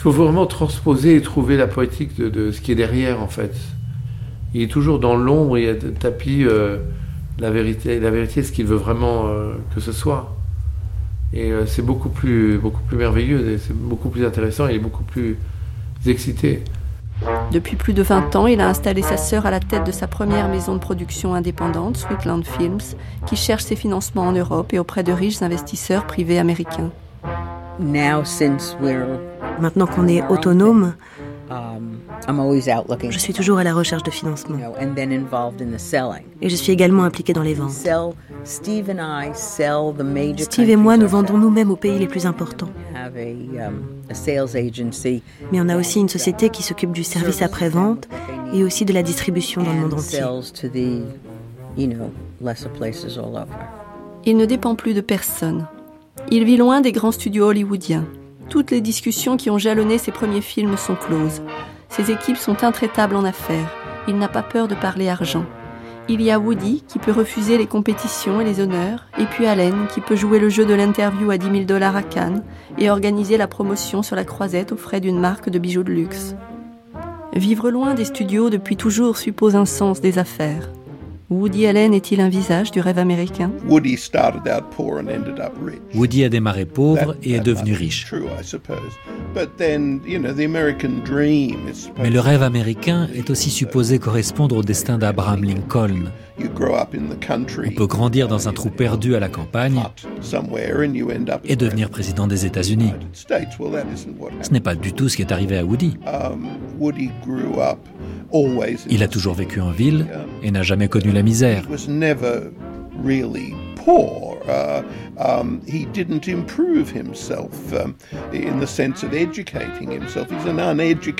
faut vraiment transposer et trouver la poétique de, ce qui est derrière en fait. Il est toujours dans l'ombre, il a tapis la vérité, la vérité, ce qu'il veut vraiment que ce soit. Et c'est beaucoup plus, beaucoup plus merveilleux, c'est beaucoup plus intéressant, il est beaucoup plus excité. Depuis plus de 20 ans, il a installé sa sœur à la tête de sa première maison de production indépendante, Sweetland Films, qui cherche ses financements en Europe et auprès de riches investisseurs privés américains. Maintenant qu'on est autonome, um, je suis toujours à la recherche de financement. Et je suis également impliqué dans les ventes. Steve et moi, nous vendons nous-mêmes aux pays les plus importants. Um, Mais on a aussi une société qui s'occupe du service après-vente et aussi de la distribution dans le monde entier. Il ne dépend plus de personne. Il vit loin des grands studios hollywoodiens. Toutes les discussions qui ont jalonné ses premiers films sont closes. Ses équipes sont intraitables en affaires. Il n'a pas peur de parler argent. Il y a Woody qui peut refuser les compétitions et les honneurs, et puis Allen qui peut jouer le jeu de l'interview à 10 000 dollars à Cannes et organiser la promotion sur la croisette aux frais d'une marque de bijoux de luxe. Vivre loin des studios depuis toujours suppose un sens des affaires. Woody Allen est-il un visage du rêve américain? Woody a démarré pauvre et est devenu riche. Mais le rêve américain est aussi supposé correspondre au destin d'Abraham Lincoln. On peut grandir dans un trou perdu à la campagne et devenir président des États-Unis. Ce n'est pas du tout ce qui est arrivé à Woody. Um, il a toujours vécu en ville et n'a jamais connu la misère.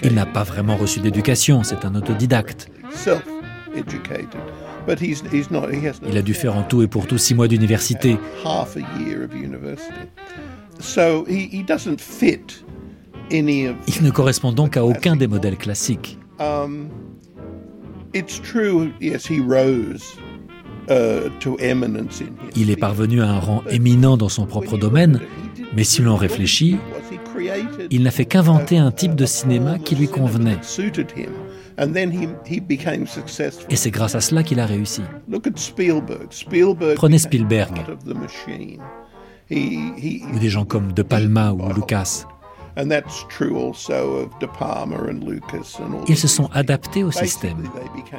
Il n'a pas vraiment reçu d'éducation, c'est un autodidacte. Il a dû faire en tout et pour tout six mois d'université. Il ne correspond donc à aucun des modèles classiques. Um, Il est parvenu à un rang éminent dans son propre domaine, mais si l'on réfléchit, il n'a fait qu'inventer un type de cinéma qui lui convenait. Et c'est grâce à cela qu'il a réussi. Prenez Spielberg, ou des gens comme De Palma ou Lucas. Ils se sont adaptés au système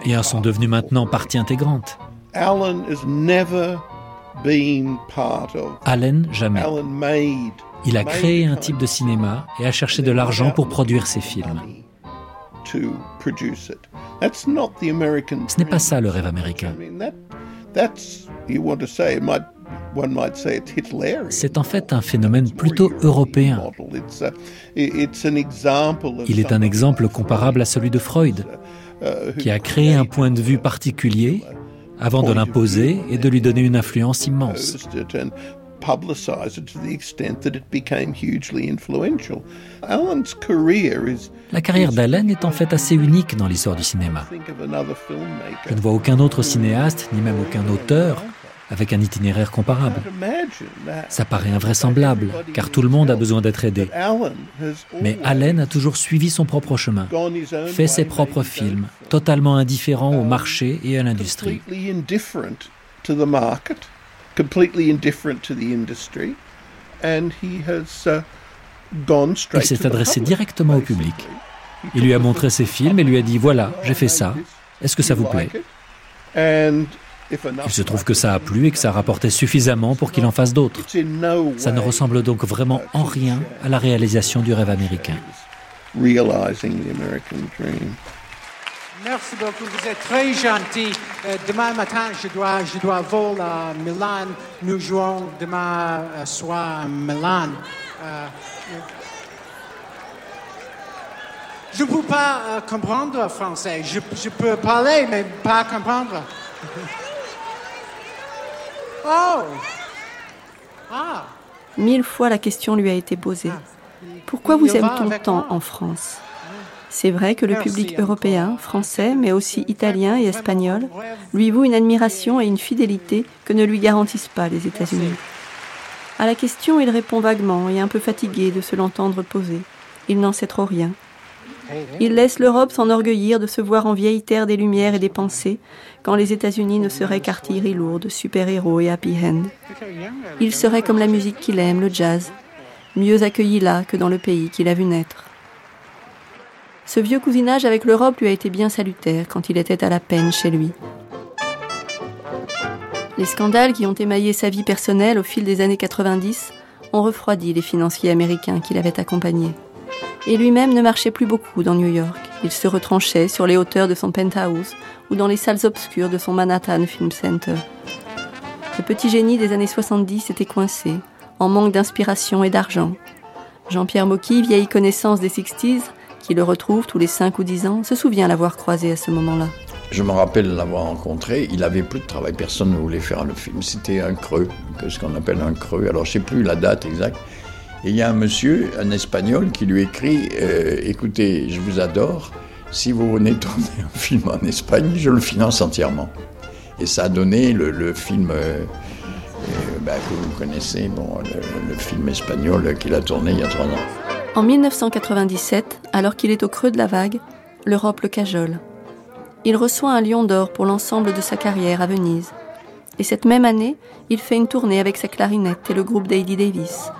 et en sont devenus maintenant partie intégrante. Allen, jamais. Il a créé un type de cinéma et a cherché de l'argent pour produire ses films. Ce n'est pas ça le rêve américain. C'est en fait un phénomène plutôt européen. Il est un exemple comparable à celui de Freud, qui a créé un point de vue particulier avant de l'imposer et de lui donner une influence immense. La carrière d'Allen est en fait assez unique dans l'histoire du cinéma. Je ne vois aucun autre cinéaste, ni même aucun auteur, avec un itinéraire comparable. Ça paraît invraisemblable, car tout le monde a besoin d'être aidé. Mais Allen a toujours suivi son propre chemin, fait ses propres films, totalement indifférent au marché et à l'industrie. Il s'est adressé directement au public. Il lui a montré ses films et lui a dit voilà, j'ai fait ça. Est-ce que ça vous plaît il se trouve que ça a plu et que ça rapportait suffisamment pour qu'il en fasse d'autres. Ça ne ressemble donc vraiment en rien à la réalisation du rêve américain. Merci beaucoup, vous êtes très gentil. Euh, demain matin, je dois, je dois voler à Milan. Nous jouons demain euh, soir à Milan. Euh, je ne peux pas comprendre français. Je, je peux parler, mais pas comprendre. Oh ah. Mille fois la question lui a été posée. Pourquoi vous aime-t-on tant en France? C'est vrai que le public européen, français, mais aussi italien et espagnol, lui voue une admiration et une fidélité que ne lui garantissent pas les États-Unis. À la question, il répond vaguement et un peu fatigué de se l'entendre poser. Il n'en sait trop rien. Il laisse l'Europe s'enorgueillir de se voir en vieille terre des lumières et des pensées, quand les États-Unis ne seraient qu'artillerie lourde, super-héros et happy end. Il serait comme la musique qu'il aime, le jazz, mieux accueilli là que dans le pays qu'il a vu naître. Ce vieux cousinage avec l'Europe lui a été bien salutaire quand il était à la peine chez lui. Les scandales qui ont émaillé sa vie personnelle au fil des années 90 ont refroidi les financiers américains qui l'avaient accompagné et lui-même ne marchait plus beaucoup dans New York. Il se retranchait sur les hauteurs de son penthouse ou dans les salles obscures de son Manhattan Film Center. Le petit génie des années 70 était coincé, en manque d'inspiration et d'argent. Jean-Pierre Mocky, vieille connaissance des 60s, qui le retrouve tous les 5 ou 10 ans, se souvient l'avoir croisé à ce moment-là. Je me rappelle l'avoir rencontré, il avait plus de travail, personne ne voulait faire le film. C'était un creux, ce qu'on appelle un creux. Alors je sais plus la date exacte, et il y a un monsieur, un espagnol, qui lui écrit euh, Écoutez, je vous adore. Si vous venez tourner un film en Espagne, je le finance entièrement. Et ça a donné le, film euh, euh, bah, que vous connaissez, bon, le, le film espagnol qu'il a tourné il y a trois ans. En 1997, alors qu'il est au creux de la vague, l'Europe le cajole. Il reçoit un lion d'or pour l'ensemble de sa carrière à Venise. Et cette même année, il fait une tournée avec sa clarinette et le groupe Daily Davis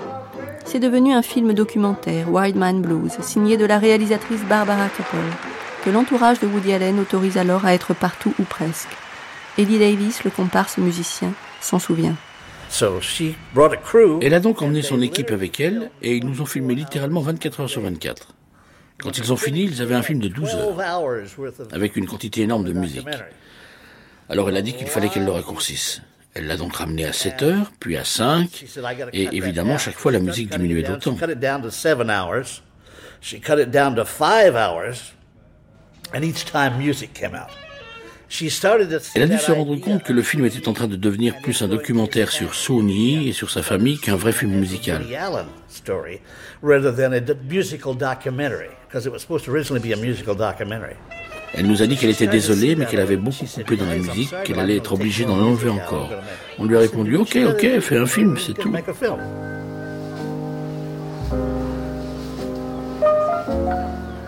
c'est devenu un film documentaire, Wild Man Blues, signé de la réalisatrice Barbara Keppel, que l'entourage de Woody Allen autorise alors à être partout ou presque. Eddie Davis, le comparse musicien, s'en souvient. Elle a donc emmené son équipe avec elle et ils nous ont filmé littéralement 24 heures sur 24. Quand ils ont fini, ils avaient un film de 12 heures, avec une quantité énorme de musique. Alors elle a dit qu'il fallait qu'elle le raccourcisse. Elle l'a donc ramené à 7 heures, puis à 5, et évidemment, chaque fois, la musique diminuait d'autant. Elle a dû se rendre compte que le film était en train de devenir plus un documentaire sur Sony et sur sa famille qu'un vrai film musical. Elle nous a dit qu'elle était désolée, mais qu'elle avait beaucoup coupé dans la musique, qu'elle allait être obligée d'en enlever encore. On lui a répondu Ok, ok, fais un film, c'est tout.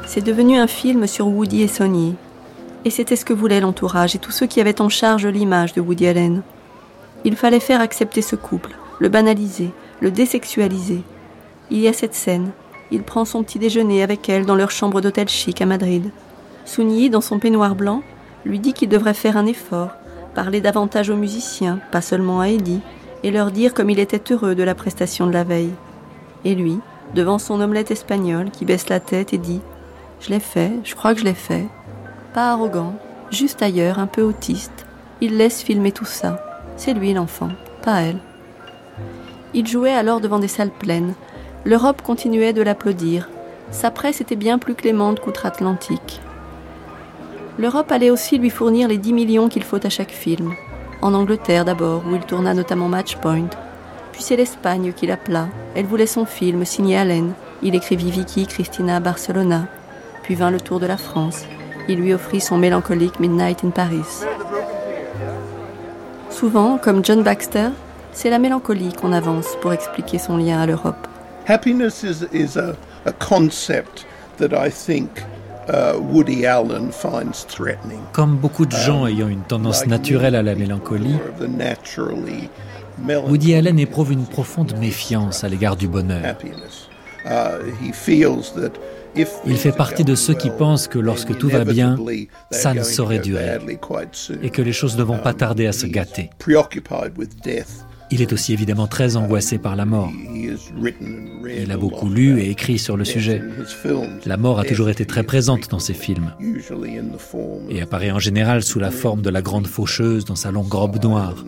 C'est devenu un film sur Woody et Sonny. Et c'était ce que voulait l'entourage et tous ceux qui avaient en charge l'image de Woody Allen. Il fallait faire accepter ce couple, le banaliser, le désexualiser. Il y a cette scène. Il prend son petit déjeuner avec elle dans leur chambre d'hôtel chic à Madrid. Souni, dans son peignoir blanc, lui dit qu'il devrait faire un effort, parler davantage aux musiciens, pas seulement à Eddie, et leur dire comme il était heureux de la prestation de la veille. Et lui, devant son omelette espagnole, qui baisse la tête et dit Je l'ai fait, je crois que je l'ai fait. Pas arrogant, juste ailleurs, un peu autiste, il laisse filmer tout ça. C'est lui l'enfant, pas elle. Il jouait alors devant des salles pleines. L'Europe continuait de l'applaudir. Sa presse était bien plus clémente qu'outre-Atlantique. L'Europe allait aussi lui fournir les 10 millions qu'il faut à chaque film. En Angleterre d'abord, où il tourna notamment Matchpoint. Puis c'est l'Espagne qui l'appela. Elle voulait son film, signé Allen. Il écrivit Vicky Christina Barcelona. Puis vint le tour de la France. Il lui offrit son mélancolique Midnight in Paris. Souvent, comme John Baxter, c'est la mélancolie qu'on avance pour expliquer son lien à l'Europe. Happiness is, is a, a concept that I think uh, Woody Allen finds threatening. Comme beaucoup de gens Um, ayant une tendance naturelle à la mélancolie, Woody Allen éprouve une profonde méfiance à l'égard du bonheur. happiness. Uh, he feels that Il fait partie de ceux qui pensent que lorsque tout va bien, ça ne saurait durer et que les choses ne vont pas tarder à se gâter. Il est aussi évidemment très angoissé par la mort. Il a beaucoup lu et écrit sur le sujet. La mort a toujours été très présente dans ses films et apparaît en général sous la forme de la grande faucheuse dans sa longue robe noire.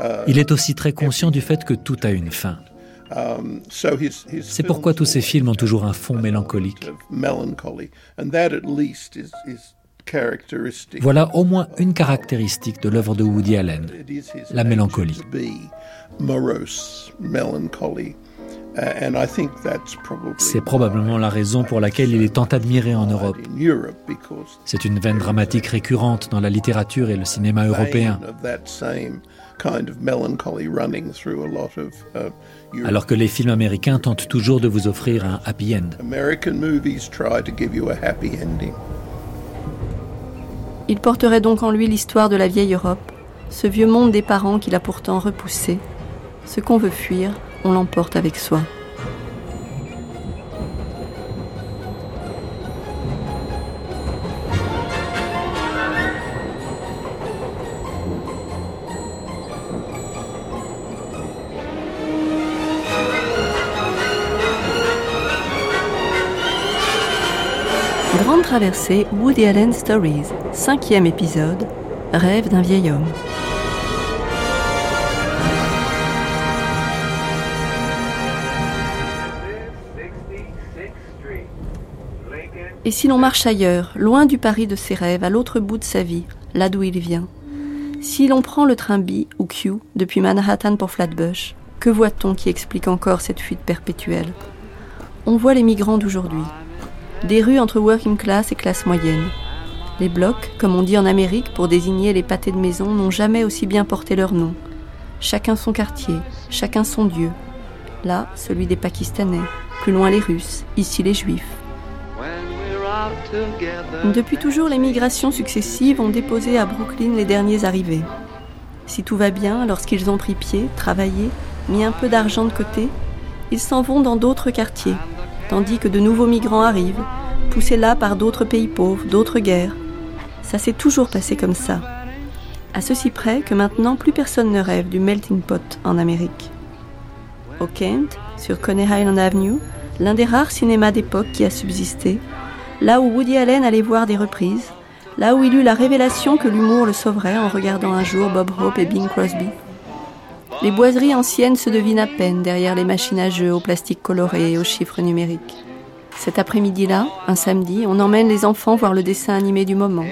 uh, Il est aussi très conscient du fait que tout a une fin. C'est pourquoi tous ses films ont toujours un fond mélancolique. Voilà au moins une caractéristique de l'œuvre de Woody Allen, la mélancolie. C'est probablement la raison pour laquelle il est tant admiré en Europe. C'est une veine dramatique récurrente dans la littérature et le cinéma européen, alors que les films américains tentent toujours de vous offrir un happy end. Il porterait donc en lui l'histoire de la vieille Europe, ce vieux monde des parents qu'il a pourtant repoussé. Ce qu'on veut fuir, on l'emporte avec soi. Woody Allen Stories, cinquième épisode, Rêve d'un vieil homme. Et si l'on marche ailleurs, loin du Paris de ses rêves, à l'autre bout de sa vie, là d'où il vient? Si l'on prend le train B ou Q depuis Manhattan pour Flatbush, que voit-on qui explique encore cette fuite perpétuelle? On voit les migrants d'aujourd'hui, des rues entre working class et classe moyenne. Les blocs, comme on dit en Amérique pour désigner les pâtés de maison, n'ont jamais aussi bien porté leur nom. Chacun son quartier, chacun son dieu. Là, celui des Pakistanais, plus loin les Russes, ici les Juifs. Depuis toujours, les migrations successives ont déposé à Brooklyn les derniers arrivés. Si tout va bien, lorsqu'ils ont pris pied, travaillé, mis un peu d'argent de côté, ils s'en vont dans d'autres quartiers, tandis que de nouveaux migrants arrivent, poussés là par d'autres pays pauvres, d'autres guerres. Ça s'est toujours passé comme ça. À ceci près que maintenant plus personne ne rêve du melting pot en Amérique. Au Kent, sur Coney Island Avenue, l'un des rares cinémas d'époque qui a subsisté, là où Woody Allen allait voir des reprises, là où il eut la révélation que l'humour le sauverait en regardant un jour Bob Hope et Bing Crosby. Les boiseries anciennes se devinent à peine derrière les machines à jeux au plastique coloré et aux chiffres numériques. Cet après-midi-là, un samedi, on emmène les enfants voir le dessin animé du moment.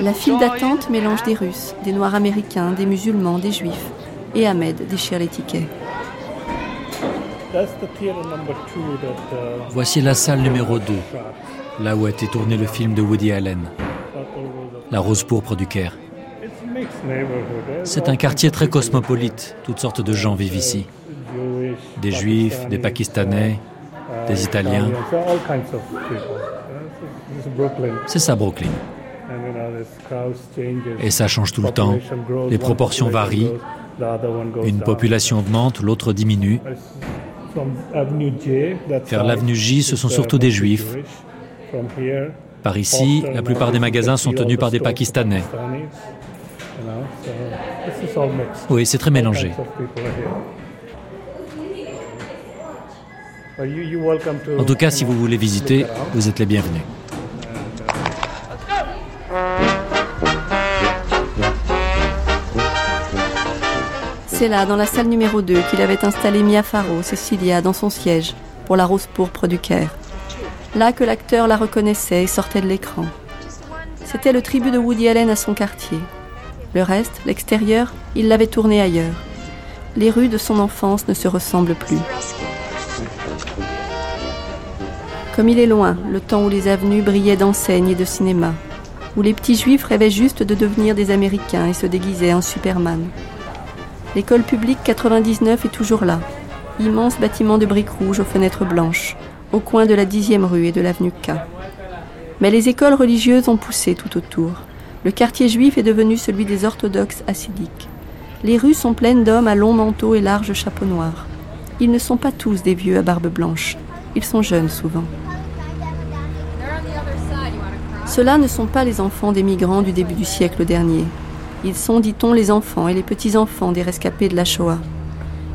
La file d'attente mélange des Russes, des Noirs américains, des musulmans, des Juifs. Et Ahmed déchire les tickets. Voici la salle numéro 2, là où a été tourné le film de Woody Allen, La Rose pourpre du Caire. C'est un quartier très cosmopolite, toutes sortes de gens vivent ici. Des juifs, des pakistanais, des italiens. C'est ça Brooklyn. Et ça change tout le temps. Les proportions varient. Une population augmente, l'autre diminue. Vers l'avenue J, ce sont surtout des juifs. Par ici, la plupart des magasins sont tenus par des Pakistanais. Oui, c'est très mélangé. En tout cas, si vous voulez visiter, vous êtes les bienvenus. C'est là, dans la salle numéro 2, qu'il avait installé Mia Farrow, Cecilia, dans son siège, pour la rose pourpre du Caire. Là que l'acteur la reconnaissait et sortait de l'écran. C'était le tribut de Woody Allen à son quartier. Le reste, l'extérieur, il l'avait tourné ailleurs. Les rues de son enfance ne se ressemblent plus. Comme il est loin, le temps où les avenues brillaient d'enseignes et de cinéma, où les petits juifs rêvaient juste de devenir des Américains et se déguisaient en Superman. L'école publique 99 est toujours là. Immense bâtiment de briques rouges aux fenêtres blanches, au coin de la dixième rue et de l'avenue K. Mais les écoles religieuses ont poussé tout autour. Le quartier juif est devenu celui des orthodoxes hassidiques. Les rues sont pleines d'hommes à longs manteaux et larges chapeaux noirs. Ils ne sont pas tous des vieux à barbe blanche. Ils sont jeunes souvent. Ceux-là ne sont pas les enfants des migrants du début du siècle dernier. Ils sont, dit-on, les enfants et les petits-enfants des rescapés de la Shoah.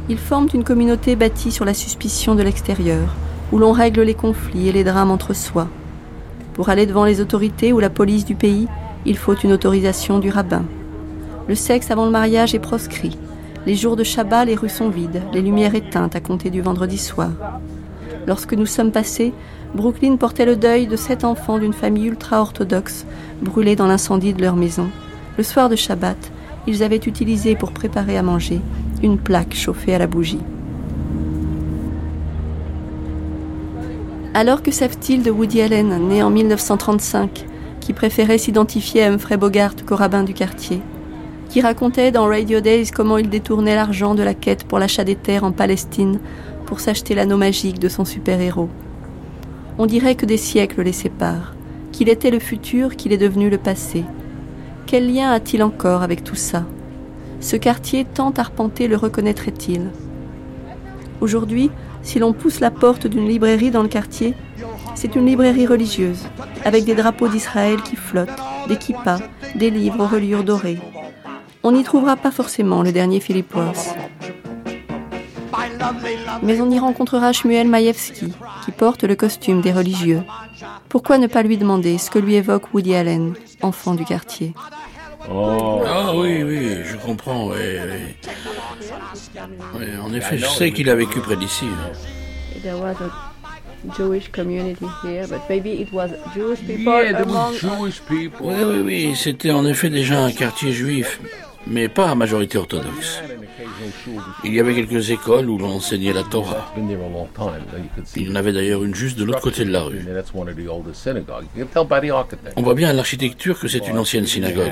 Ils forment une communauté bâtie sur la suspicion de l'extérieur, où l'on règle les conflits et les drames entre soi. Pour aller devant les autorités ou la police du pays, il faut une autorisation du rabbin. Le sexe avant le mariage est proscrit. Les jours de Shabbat, les rues sont vides, les lumières éteintes à compter du vendredi soir. Lorsque nous sommes passés, Brooklyn portait le deuil de sept enfants d'une famille ultra-orthodoxe brûlés dans l'incendie de leur maison. Le soir de Shabbat, ils avaient utilisé pour préparer à manger une plaque chauffée à la bougie. Alors que savent-ils de Woody Allen, né en 1935, qui préférait s'identifier à Humphrey Bogart qu'au rabbin du quartier, qui racontait dans Radio Days comment il détournait l'argent de la quête pour l'achat des terres en Palestine pour s'acheter l'anneau magique de son super-héros. On dirait que des siècles les séparent, qu'il était le futur, qu'il est devenu le passé, quel lien a-t-il encore avec tout ça? Ce quartier tant arpenté le reconnaîtrait-il? Aujourd'hui, si l'on pousse la porte d'une librairie dans le quartier, c'est une librairie religieuse, avec des drapeaux d'Israël qui flottent, des kippas, des livres aux reliures dorées. On n'y trouvera pas forcément le dernier Philip Ross. Mais on y rencontrera Shmuel Maïevski, qui porte le costume des religieux. Pourquoi ne pas lui demander ce que lui évoque Woody Allen, enfant du quartier? Oh. Ah oui, oui, je comprends, oui, en effet, je sais qu'il a vécu près d'ici. Jewish community here, but maybe it was Jewish people Jewish people. Oui, oui, oui, c'était en effet déjà un quartier juif, mais pas à majorité orthodoxe. Il y avait quelques écoles où l'on enseignait la Torah. Il y en avait d'ailleurs une juste de l'autre côté de la rue. On voit bien à l'architecture que c'est une ancienne synagogue.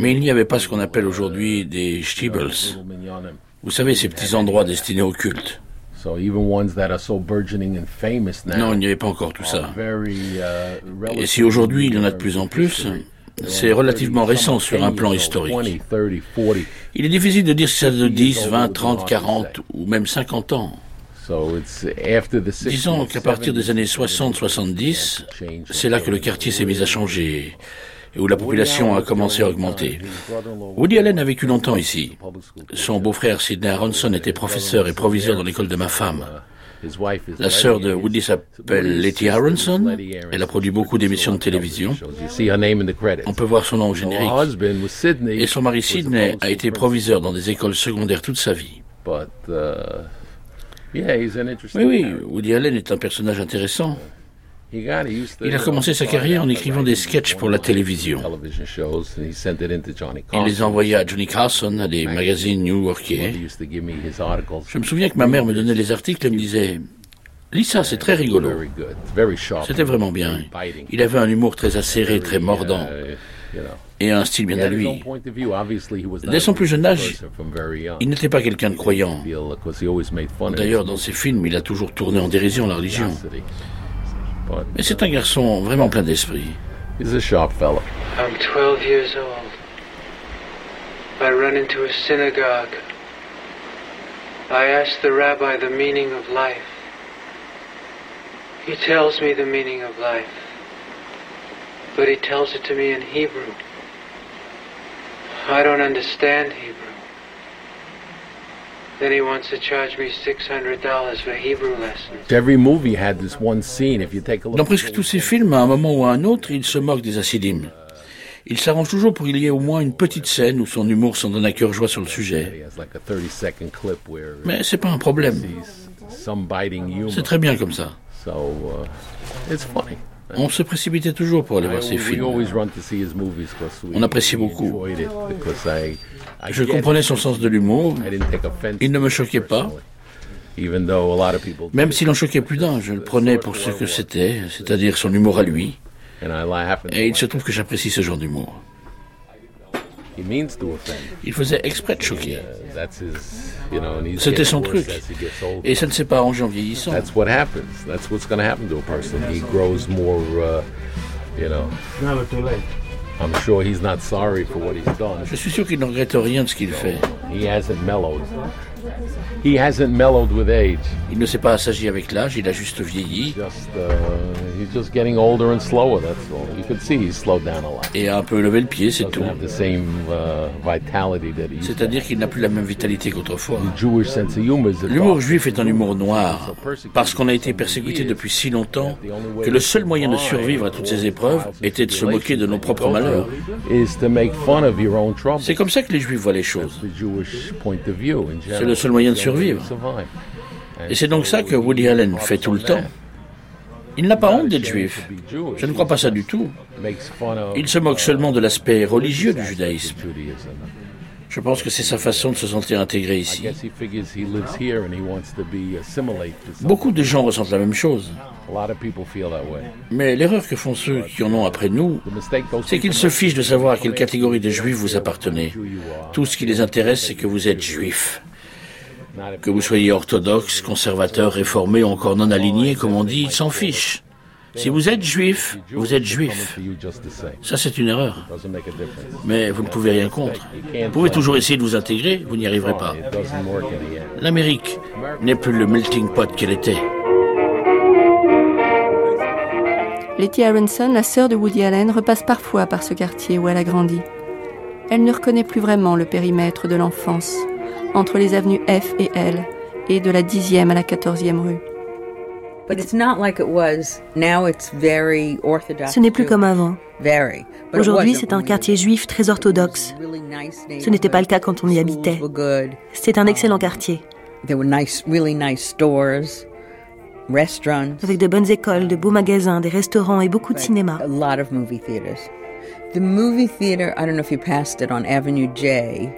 Mais il n'y avait pas ce qu'on appelle aujourd'hui des shtibels. Vous savez, ces petits endroits destinés au culte. Non, il n'y avait pas encore tout ça. Et si aujourd'hui il y en a de plus en plus, c'est relativement récent sur un plan historique. Il est difficile de dire si ça de 10, 20, 30, 40 ou même 50 ans. Disons qu'à partir des années 60-70, c'est là que le quartier s'est mis à changer et où la population a commencé à augmenter. Woody Allen a vécu longtemps ici. Son beau-frère Sidney Aronson était professeur et proviseur dans l'école de ma femme. La sœur de Woody s'appelle Letty Aronson. Elle a produit beaucoup d'émissions de télévision. On peut voir son nom au générique. Et son mari Sidney a été proviseur dans des écoles secondaires toute sa vie. Oui, oui, Woody Allen est un personnage intéressant. Il a commencé sa carrière en écrivant des sketchs pour la télévision. Il les envoyait à Johnny Carson, à des magazines new-yorkais. Je me souviens que ma mère me donnait les articles et me disait Lis ça, c'est très rigolo. C'était vraiment bien. Il avait un humour très acéré, très mordant et un style bien à lui. Dès son plus jeune âge, il n'était pas quelqu'un de croyant. D'ailleurs, dans ses films, il a toujours tourné en dérision la religion. Mais c'est un garçon vraiment plein d'esprit. He's a sharp fellow. I'm 12 years old. I run into a synagogue. I ask the rabbi the meaning of life. He tells me the meaning of life. But he tells it to me in Hebrew. I don't understand Hebrew. Then he wants to charge me $600 for Hebrew lessons. Every movie had this one scene. If you take a look Dans presque tous ces films, à un moment ou à un autre, il se moque des acidimes. Il s'arrange toujours pour qu'il y ait au moins une petite scène où son humour s'en donne à cœur joie sur le sujet. Mais c'est pas un problème. C'est très bien comme ça. Uh, On se précipitait toujours pour aller voir ses films. On appréciait beaucoup. Je comprenais son sens de l'humour. Il ne me choquait pas. Même s'il en choquait plus d'un, je le prenais pour ce que c'était, c'est-à-dire son humour à lui. Et il se trouve que j'apprécie ce genre d'humour. Il faisait exprès de choquer. C'était son truc. Et ça ne s'est pas arrangé en vieillissant. I'm sure he's not sorry for what he's done. Je suis sûr qu'il ne regrette rien de ce qu'il fait. He hasn't mellowed. He hasn't mellowed with age. Il ne s'est pas assagi avec l'âge, il a juste vieilli. Just, uh, he's just getting older and slower, that's all. You can see he's slowed down a lot. Et a un peu levé le pied, c'est tout. Have the same, uh, vitality that he C'est-à-dire qu'il n'a plus la même vitalité qu'autrefois. L'humour juif est un humour noir, parce qu'on a été persécuté depuis si longtemps que le seul moyen de survivre à toutes ces épreuves était de se moquer de nos propres malheurs. C'est comme ça que les juifs voient les choses. C'est le seul moyen de survivre. Et c'est donc ça que Woody Allen fait tout le temps. Il n'a pas honte d'être juif. Je ne crois pas ça du tout. Il se moque seulement de l'aspect religieux du judaïsme. Je pense que c'est sa façon de se sentir intégré ici. Beaucoup de gens ressentent la même chose. Mais l'erreur que font ceux qui en ont après nous, c'est qu'ils se fichent de savoir à quelle catégorie de juifs vous appartenez. Tout ce qui les intéresse, c'est que vous êtes juif. Que vous soyez orthodoxe, conservateur, réformé ou encore non aligné, comme on dit, ils s'en fichent. Si vous êtes juif, vous êtes juif. Ça, c'est une erreur. Mais vous ne pouvez rien contre. Vous pouvez toujours essayer de vous intégrer, vous n'y arriverez pas. L'Amérique n'est plus le melting pot qu'elle était. Letty Aronson, la sœur de Woody Allen, repasse parfois par ce quartier où elle a grandi. Elle ne reconnaît plus vraiment le périmètre de l'enfance entre les avenues F et L et de la 10e à la 14e rue. Ce n'est plus comme avant. Aujourd'hui, c'est un quartier juif très orthodoxe. Ce n'était pas le cas quand on y habitait. C'est un excellent quartier. Avec de bonnes écoles, de beaux magasins, des restaurants et beaucoup de cinéma. The movie theater, I don't know if you passed it on Avenue J.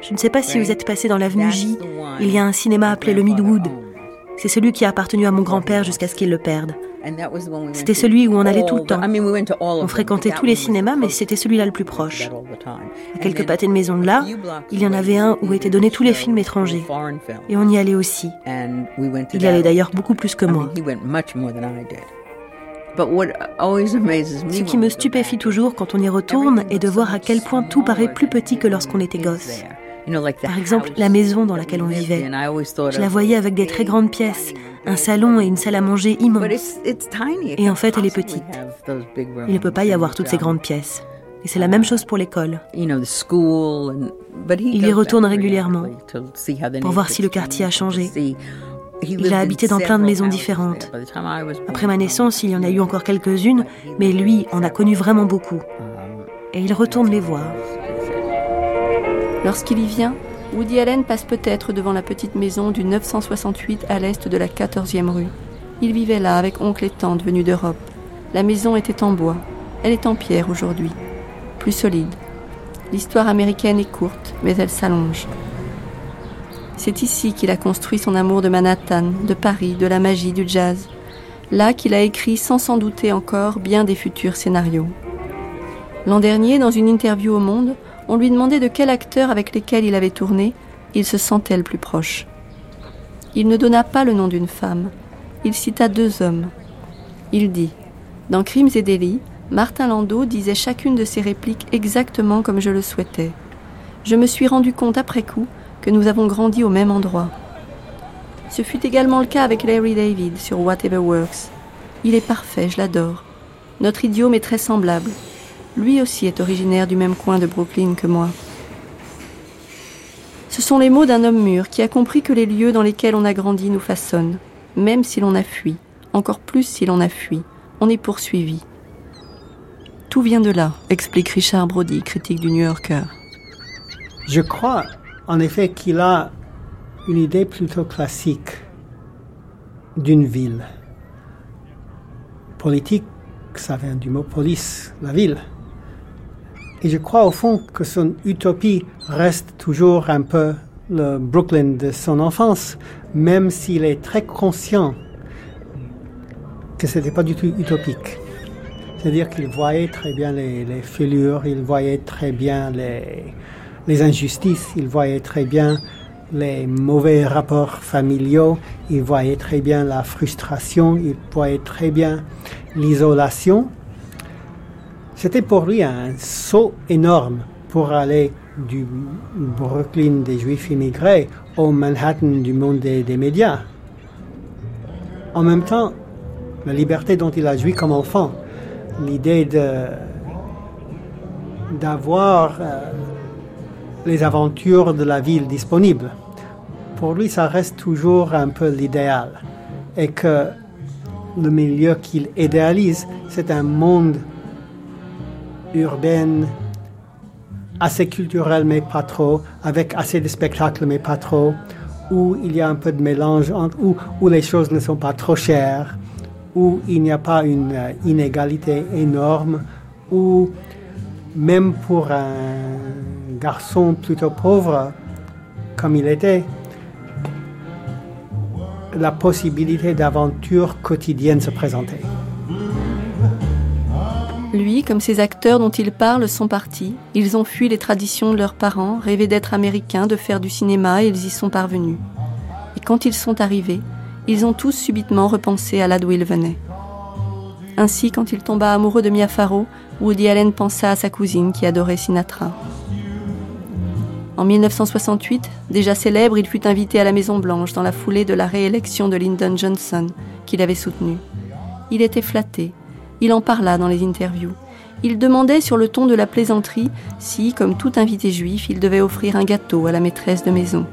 Je ne sais pas si vous êtes passé dans l'avenue J. Il y a un cinéma appelé le Midwood. C'est celui qui a appartenu à mon grand-père jusqu'à ce qu'il le perde. C'était celui où on allait tout le temps. On fréquentait tous les cinémas, mais c'était celui-là le plus proche. À quelques pâtés de maison de là, il y en avait un où étaient donnés tous les films étrangers. Et on y allait aussi. Il y allait d'ailleurs beaucoup plus que moi. Ce qui me stupéfie toujours quand on y retourne est de voir à quel point tout paraît plus petit que lorsqu'on était gosse. Par exemple, la maison dans laquelle on vivait. Je la voyais avec des très grandes pièces, un salon et une salle à manger immenses. Et en fait, elle est petite. Il ne peut pas y avoir toutes ces grandes pièces. Et c'est la même chose pour l'école. Il y retourne régulièrement pour voir si le quartier a changé. Il a habité dans plein de maisons différentes. Après ma naissance, il y en a eu encore quelques-unes, mais lui en a connu vraiment beaucoup. Et il retourne les voir. Lorsqu'il y vient, Woody Allen passe peut-être devant la petite maison du 968 à l'est de la 14e rue. Il vivait là avec oncle et tante venus d'Europe. La maison était en bois. Elle est en pierre aujourd'hui, plus solide. L'histoire américaine est courte, mais elle s'allonge. C'est ici qu'il a construit son amour de Manhattan, de Paris, de la magie, du jazz. Là qu'il a écrit sans s'en douter encore bien des futurs scénarios. L'an dernier, dans une interview au Monde, on lui demandait de quel acteur avec lesquels il avait tourné il se sentait le plus proche. Il ne donna pas le nom d'une femme, il cita deux hommes. Il dit Dans Crimes et délits, Martin Landau disait chacune de ses répliques exactement comme je le souhaitais. Je me suis rendu compte après coup que nous avons grandi au même endroit. Ce fut également le cas avec Larry David sur Whatever Works. Il est parfait, je l'adore. Notre idiome est très semblable. Lui aussi est originaire du même coin de Brooklyn que moi. Ce sont les mots d'un homme mûr qui a compris que les lieux dans lesquels on a grandi nous façonnent, même si l'on a fui, encore plus si l'on a fui, on est poursuivi. Tout vient de là, explique Richard Brody, critique du New Yorker. Je crois en effet qu'il a une idée plutôt classique d'une ville. Politique, ça vient du mot police, la ville. Et je crois au fond que son utopie reste toujours un peu le Brooklyn de son enfance, même s'il est très conscient que ce n'était pas du tout utopique. C'est-à-dire qu'il voyait très bien les, les, il voyait très bien les, les injustices, il voyait très bien les mauvais rapports familiaux, il voyait très bien la frustration, il voyait très bien l'isolation. C'était pour lui un saut énorme pour aller du Brooklyn des Juifs immigrés au Manhattan du monde des, médias. En même temps, la liberté dont il a joui comme enfant, l'idée d'avoir euh, les aventures de la ville disponibles. Pour lui, ça reste toujours un peu l'idéal. Et que le milieu qu'il idéalise, c'est un monde urbain assez culturel, mais pas trop, avec assez de spectacles, mais pas trop, où il y a un peu de mélange, où, où les choses ne sont pas trop chères, où il n'y a pas une euh, inégalité énorme, où même pour un garçon plutôt pauvre comme il était, la possibilité d'aventure quotidienne se présentait. Lui, comme ces acteurs dont il parle, sont partis. Ils ont fui les traditions de leurs parents, rêvé d'être américains, de faire du cinéma, et ils y sont parvenus. Et quand ils sont arrivés, ils ont tous subitement repensé à là d'où ils venaient. Ainsi, quand il tomba amoureux de Mia Farrow, Woody Allen pensa à sa cousine qui adorait Sinatra. En 1968, déjà célèbre, il fut invité à la Maison Blanche dans la foulée de la réélection de Lyndon Johnson, qu'il avait soutenu. Il était flatté, il en parla dans les interviews. Il demandait sur le ton de la plaisanterie si, comme tout invité juif, il devait offrir un gâteau à la maîtresse de maison.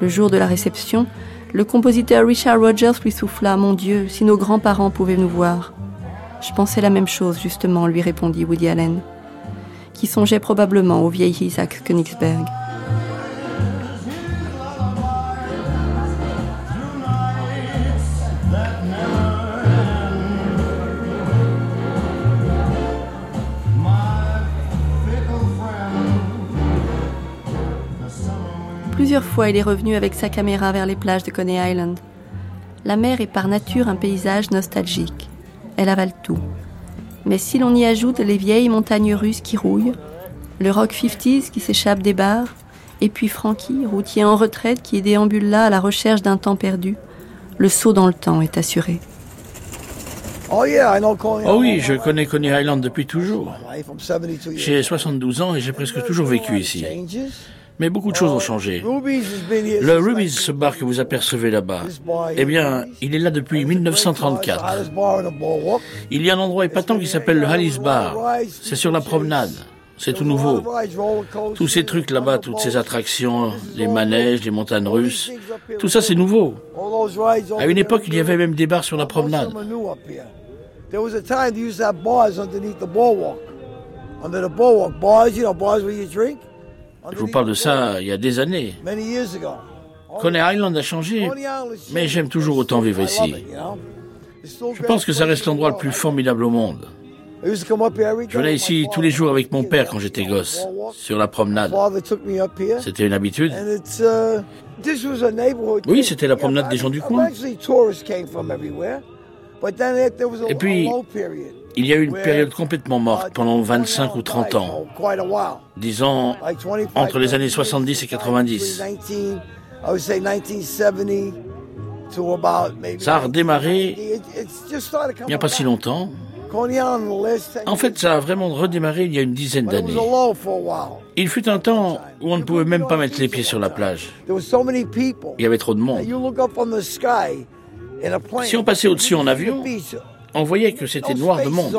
Le jour de la réception, le compositeur Richard Rogers lui souffla Mon Dieu, si nos grands-parents pouvaient nous voir. Je pensais la même chose, justement, lui répondit Woody Allen, qui songeait probablement au vieil Isaac Königsberg. Plusieurs fois, il est revenu avec sa caméra vers les plages de Coney Island. La mer est par nature un paysage nostalgique. Elle avale tout. Mais si l'on y ajoute les vieilles montagnes russes qui rouillent, le rock 50s qui s'échappe des bars, et puis Frankie, routier en retraite qui déambule là à la recherche d'un temps perdu, le saut dans le temps est assuré. Oh oui, je connais Coney Island depuis toujours. J'ai 72 ans et j'ai presque toujours vécu ici. Mais beaucoup de choses ont changé. Le Ruby's, ce bar que vous apercevez là-bas, eh bien, il est là depuis 1934. Il y a un endroit épatant qui s'appelle le Hallis Bar. C'est sur la promenade. C'est tout nouveau. Tous ces trucs là-bas, toutes ces attractions, les manèges, les montagnes russes, tout ça c'est nouveau. À une époque, il y avait même des bars sur la promenade. Je vous parle de ça il y a des années. Coney Island a changé, mais j'aime toujours autant vivre ici. Je pense que ça reste l'endroit le plus formidable au monde. Je venais ici tous les jours avec mon père quand j'étais gosse, sur la promenade. C'était une habitude. Oui, c'était la promenade des gens du coin. Et puis, il y a eu une période complètement morte pendant 25 ou 30 ans. Disons, entre les années 70 et 90. Ça a redémarré il n'y a pas si longtemps. En fait, ça a vraiment redémarré il y a une dizaine d'années. Il fut un temps où on ne pouvait même pas mettre les pieds sur la plage. Il y avait trop de monde. Si on passait au-dessus en avion, on voyait que c'était noir de monde.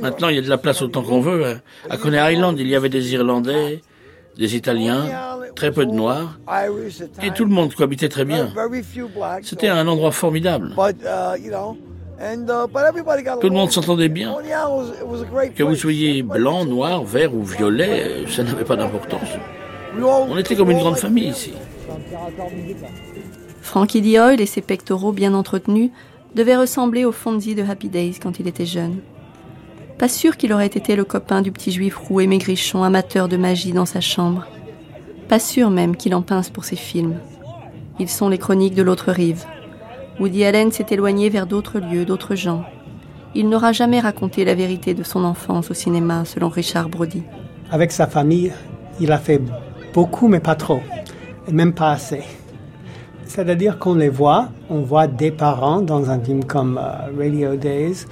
Maintenant, il y a de la place autant qu'on veut. Hein. À Coney Island, il y avait des Irlandais, des Italiens, très peu de Noirs, et tout le monde cohabitait très bien. C'était un endroit formidable. Tout le monde s'entendait bien. Que vous soyez blanc, noir, vert ou violet, ça n'avait pas d'importance. On était comme une grande famille ici. Frankie Dioyle et ses pectoraux bien entretenus devaient ressembler au Fonzie de Happy Days quand il était jeune. Pas sûr qu'il aurait été le copain du petit juif roux et maigrichon, amateur de magie dans sa chambre. Pas sûr même qu'il en pince pour ses films. Ils sont les chroniques de l'autre rive. Woody Allen s'est éloigné vers d'autres lieux, d'autres gens. Il n'aura jamais raconté la vérité de son enfance au cinéma, selon Richard Brody. Avec sa famille, il a fait beaucoup, mais pas trop, et même pas assez. C'est-à-dire qu'on les voit, on voit des parents dans un film comme euh, Radio Days,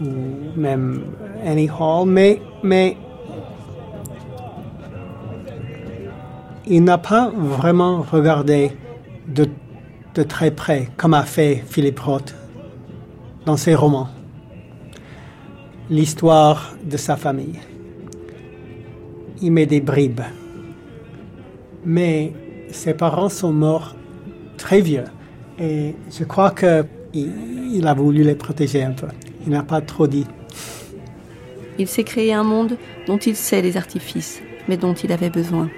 ou même Annie Hall, mais, mais il n'a pas vraiment regardé de, de, très près, comme a fait Philippe Roth dans ses romans, l'histoire de sa famille. Il met des bribes. Mais ses parents sont morts très vieux et je crois qu'il il a voulu les protéger un peu. Il n'a pas trop dit. Il s'est créé un monde dont il sait les artifices, mais dont il avait besoin.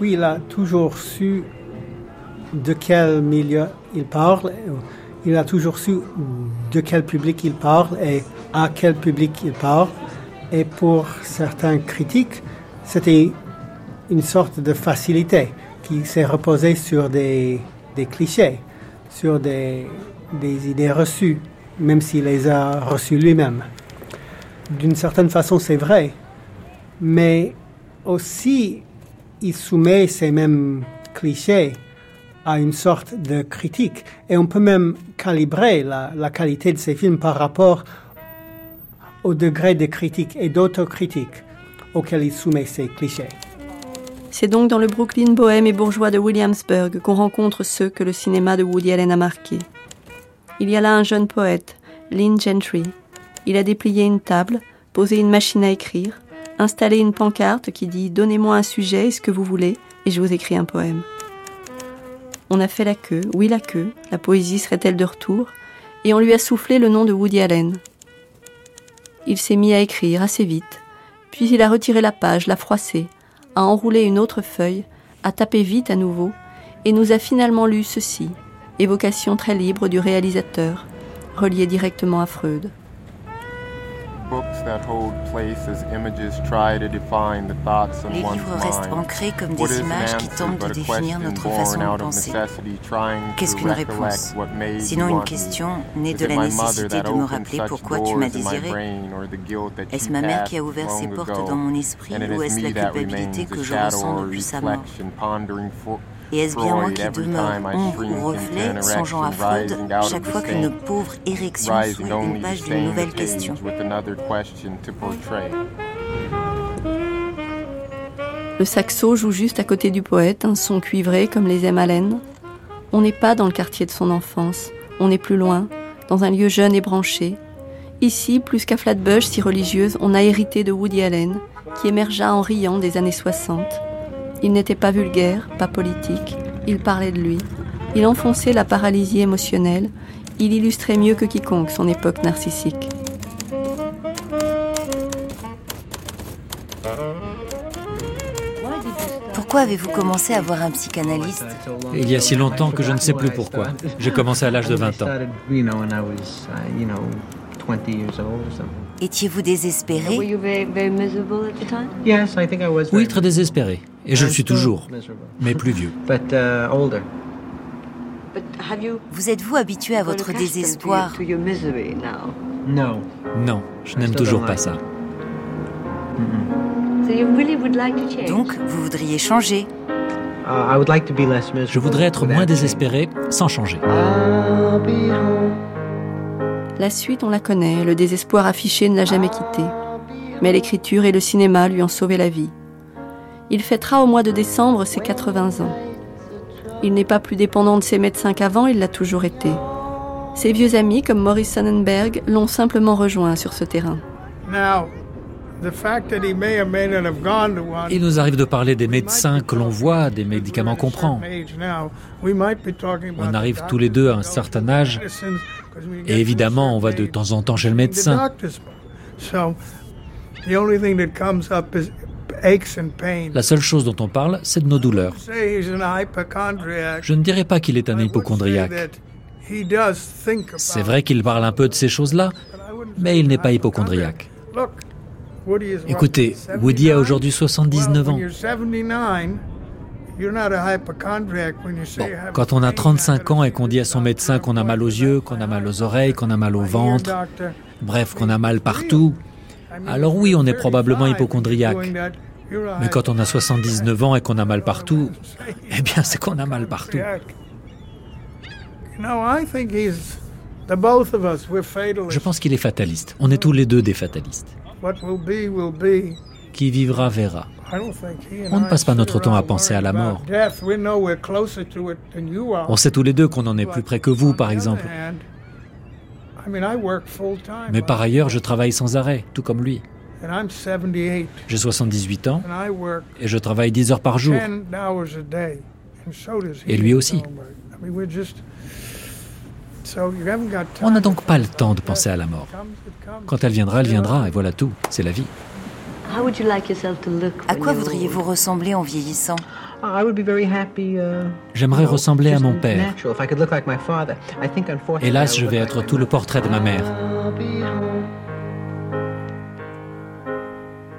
Oui, il a toujours su de quel milieu il parle. Il a toujours su de quel public il parle et à quel public il parle. Et pour certains critiques, c'était une sorte de facilité qui s'est reposée sur des, clichés, sur des, idées reçues même s'il les a reçus lui-même. D'une certaine façon, c'est vrai, mais aussi, il soumet ces mêmes clichés à une sorte de critique. Et on peut même calibrer la, la qualité de ces films par rapport au degré de critique et d'autocritique auquel il soumet ces clichés. C'est donc dans le Brooklyn bohème et bourgeois de Williamsburg qu'on rencontre ceux que le cinéma de Woody Allen a marqués. Il y a là un jeune poète, Lynn Gentry. Il a déplié une table, posé une machine à écrire, installé une pancarte qui dit Donnez-moi un sujet et ce que vous voulez, et je vous écris un poème. On a fait la queue, oui la queue, la poésie serait-elle de retour, et on lui a soufflé le nom de Woody Allen. Il s'est mis à écrire assez vite, puis il a retiré la page, l'a froissée, a enroulé une autre feuille, a tapé vite à nouveau, et nous a finalement lu ceci, évocation très libre du réalisateur, relié directement à Freud. Les livres restent ancrés comme des images qui tentent de définir notre façon de penser? Qu'est-ce qu'une réponse? Sinon une question née de la nécessité de me rappeler pourquoi tu m'as désiré? Est-ce ma mère qui a ouvert ses portes dans mon esprit ou est-ce la culpabilité que je ressens depuis sa mort? Et est-ce bien moi qui demeure ombre ou reflet, songeant à Freud, chaque fois qu'une pauvre érection s'ouvre une page d'une nouvelle question Le saxo joue juste à côté du poète, un son cuivré comme les aime Allen. On n'est pas dans le quartier de son enfance, on est plus loin, dans un lieu jeune et branché. Ici, plus qu'à Flatbush, si religieuse, on a hérité de Woody Allen, qui émergea en riant des années 60 il n'était pas vulgaire, pas politique, il parlait de lui. Il enfonçait la paralysie émotionnelle, il illustrait mieux que quiconque son époque narcissique. Pourquoi avez-vous commencé à voir un psychanalyste Il y a si longtemps que je ne sais plus pourquoi. J'ai commencé à l'âge de 20 ans. Étiez-vous désespéré? Oui, très désespéré. Et je le suis toujours, mais plus vieux. Vous êtes-vous habitué à votre désespoir? Non. Non, je n'aime toujours pas ça. Donc, vous voudriez changer? Je voudrais être moins désespéré sans changer. La suite, on la connaît. Le désespoir affiché ne l'a jamais quitté. Mais l'écriture et le cinéma lui ont sauvé la vie. Il fêtera au mois de décembre ses 80 ans. Il n'est pas plus dépendant de ses médecins qu'avant, il l'a toujours été. Ses vieux amis comme Maurice Sonnenberg l'ont simplement rejoint sur ce terrain. Il nous arrive de parler des médecins que l'on voit, des médicaments qu'on prend. On arrive tous les deux à un certain âge et évidemment on va de temps en temps chez le médecin. La seule chose dont on parle, c'est de nos douleurs. Je ne dirais pas qu'il est un hypochondriaque. C'est vrai qu'il parle un peu de ces choses-là, mais il n'est pas hypochondriaque. Écoutez, Woody a aujourd'hui 79 ans. Quand on a 35 ans et qu'on dit à son médecin qu'on a mal aux yeux, qu'on a mal aux oreilles, qu'on a mal au ventre, bref, qu'on a mal partout, alors oui, on est probablement hypochondriaque. Mais quand on a 79 ans et qu'on a mal partout, eh bien c'est qu'on a mal partout. Je pense qu'il est fataliste. On est tous les deux des fatalistes. Qui vivra verra. On ne passe pas notre temps à penser à la mort. On sait tous les deux qu'on en est plus près que vous, par exemple. Mais par ailleurs, je travaille sans arrêt, tout comme lui. J'ai 78 ans et je travaille 10 heures par jour. Et lui aussi. On n'a donc pas le temps de penser à la mort. Quand elle viendra, elle viendra, et voilà tout. C'est la vie. À quoi voudriez-vous ressembler en vieillissant J'aimerais ressembler à mon père. Hélas, je vais être tout le portrait de ma mère.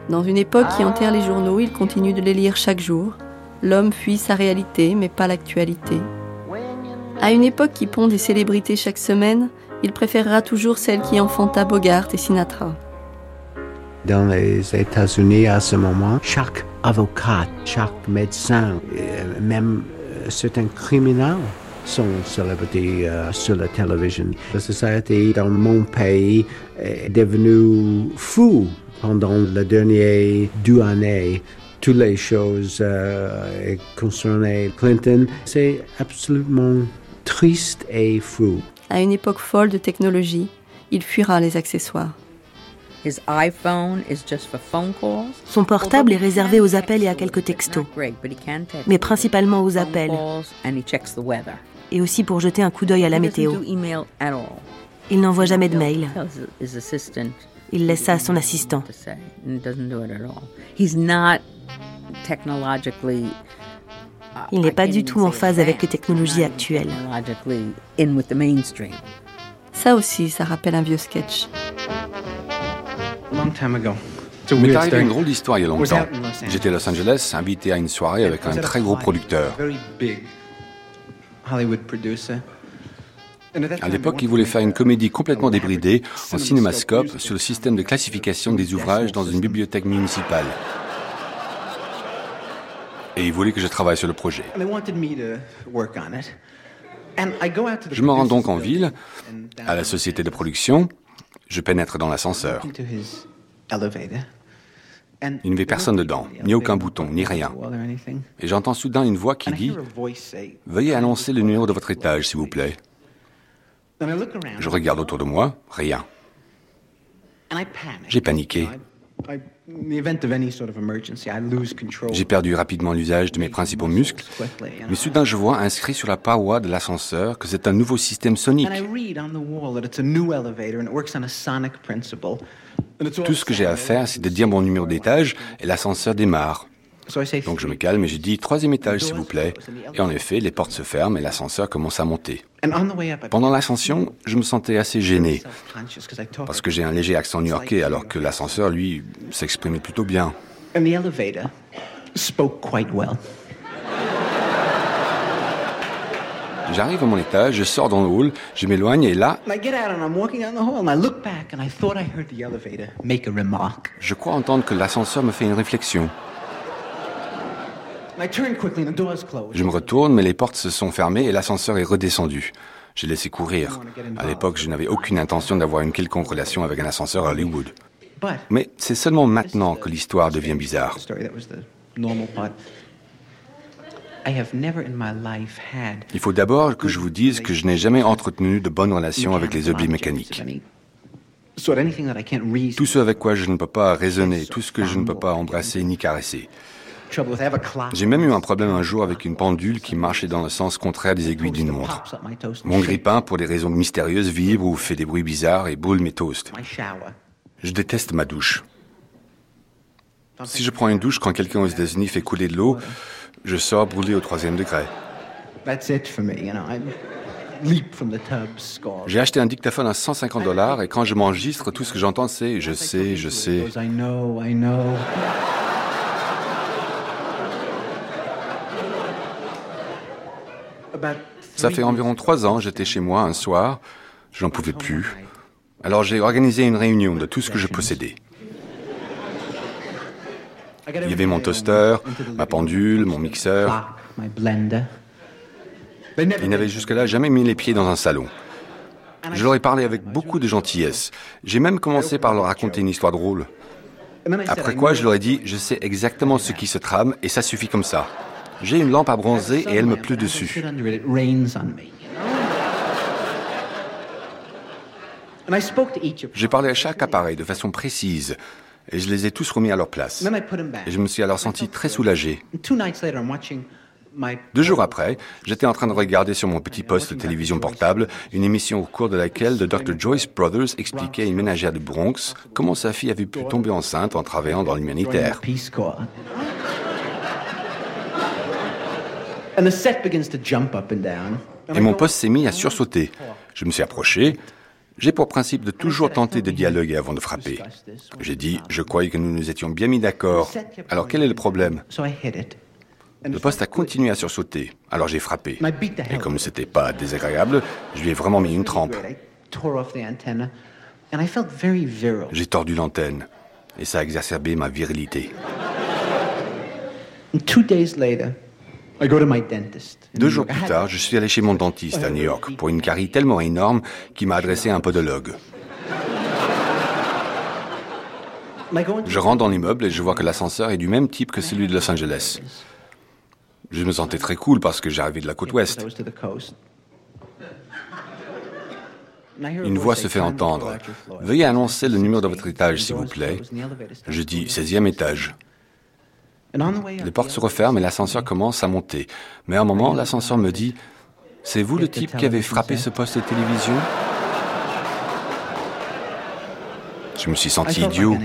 Dans une époque qui enterre les journaux, il continue de les lire chaque jour. L'homme fuit sa réalité, mais pas l'actualité. À une époque qui pond des célébrités chaque semaine, il préférera toujours celle qui enfanta Bogart et Sinatra. Dans les États-Unis, à ce moment, chaque avocat, chaque médecin, euh, même euh, certains criminels sont célébrités euh, sur la télévision. La société dans mon pays est devenue fou pendant les dernières deux années toutes les choses euh, Clinton. C'est absolument triste et fou. À une époque folle de technologie, il fuira les accessoires. Son portable est réservé aux appels et à quelques textos, mais principalement aux appels, et aussi pour jeter un coup d'œil à la météo. Il n'envoie jamais de mail. Il laisse ça à son assistant. Il n'est pas du tout en phase avec les technologies actuelles. Ça aussi, ça rappelle un vieux sketch. Il m'est arrivé une drôle d'histoire il y a longtemps. J'étais à Los Angeles, invité à une soirée avec un très gros producteur. À l'époque, il voulait faire une comédie complètement débridée en cinémascope sur le système de classification des ouvrages dans une bibliothèque municipale. Et il voulait que je travaille sur le projet. Je me rends donc en ville, à la société de production. Je pénètre dans l'ascenseur. Il n'y avait personne dedans, ni aucun bouton, ni rien. Et j'entends soudain une voix qui dit ⁇ Veuillez annoncer le numéro de votre étage, s'il vous plaît. Je regarde autour de moi, rien. J'ai paniqué. J'ai perdu rapidement l'usage de mes principaux muscles, mais soudain je vois inscrit sur la paroi de l'ascenseur que c'est un nouveau système sonique. Tout ce que j'ai à faire, c'est de dire mon numéro d'étage et l'ascenseur démarre. Donc je me calme et je dis troisième étage s'il vous plaît. Et en effet, les portes se ferment et l'ascenseur commence à monter. Pendant l'ascension, je me sentais assez gêné parce que j'ai un léger accent new-yorkais alors que l'ascenseur, lui, s'exprimait plutôt bien. J'arrive à mon étage, je sors dans le hall, je m'éloigne et là, je crois entendre que l'ascenseur me fait une réflexion. Je me retourne, mais les portes se sont fermées et l'ascenseur est redescendu. J'ai laissé courir. À l'époque, je n'avais aucune intention d'avoir une quelconque relation avec un ascenseur à Hollywood. Mais c'est seulement maintenant que l'histoire devient bizarre. Il faut d'abord que je vous dise que je n'ai jamais entretenu de bonnes relations avec les objets mécaniques. Tout ce avec quoi je ne peux pas raisonner, tout ce que je ne peux pas embrasser ni caresser. J'ai même eu un problème un jour avec une pendule qui marchait dans le sens contraire des aiguilles d'une montre. Mon grippin, pour des raisons mystérieuses, vibre ou fait des bruits bizarres et boule mes toasts. Je déteste ma douche. Si je prends une douche quand quelqu'un aux États-Unis fait couler de l'eau, je sors brûlé au troisième degré. J'ai acheté un dictaphone à 150 dollars et quand je m'enregistre, tout ce que j'entends c'est je sais, je sais. Ça fait environ trois ans, j'étais chez moi un soir, je n'en pouvais plus. Alors j'ai organisé une réunion de tout ce que je possédais. Il y avait mon toaster, ma pendule, mon mixeur. Il n'avait jusque-là jamais mis les pieds dans un salon. Je leur ai parlé avec beaucoup de gentillesse. J'ai même commencé par leur raconter une histoire drôle. Après quoi, je leur ai dit, je sais exactement ce qui se trame et ça suffit comme ça. J'ai une lampe à bronzer et elle me pleut dessus. J'ai parlé à chaque appareil de façon précise et je les ai tous remis à leur place. Et je me suis alors senti très soulagé. Deux jours après, j'étais en train de regarder sur mon petit poste de télévision portable une émission au cours de laquelle le Dr. Joyce Brothers expliquait à une ménagère du Bronx comment sa fille avait pu tomber enceinte en travaillant dans l'humanitaire. Et mon poste s'est mis à sursauter. Je me suis approché. J'ai pour principe de toujours tenter de dialoguer avant de frapper. J'ai dit, je croyais que nous nous étions bien mis d'accord. Alors quel est le problème Le poste a continué à sursauter. Alors j'ai frappé. Et comme c'était pas désagréable, je lui ai vraiment mis une trempe. J'ai tordu l'antenne. Et ça a exacerbé ma virilité. Deux jours plus tard, je suis allé chez mon dentiste à New York pour une carie tellement énorme qu'il m'a adressé un podologue. Je rentre dans l'immeuble et je vois que l'ascenseur est du même type que celui de Los Angeles. Je me sentais très cool parce que j'arrivais de la côte ouest. Une voix se fait entendre. Veuillez annoncer le numéro de votre étage, s'il vous plaît. Je dis 16e étage. Les portes se referment et l'ascenseur commence à monter. Mais à un moment, l'ascenseur me dit C'est vous le type qui avait frappé ce poste de télévision? Je me suis senti idiot.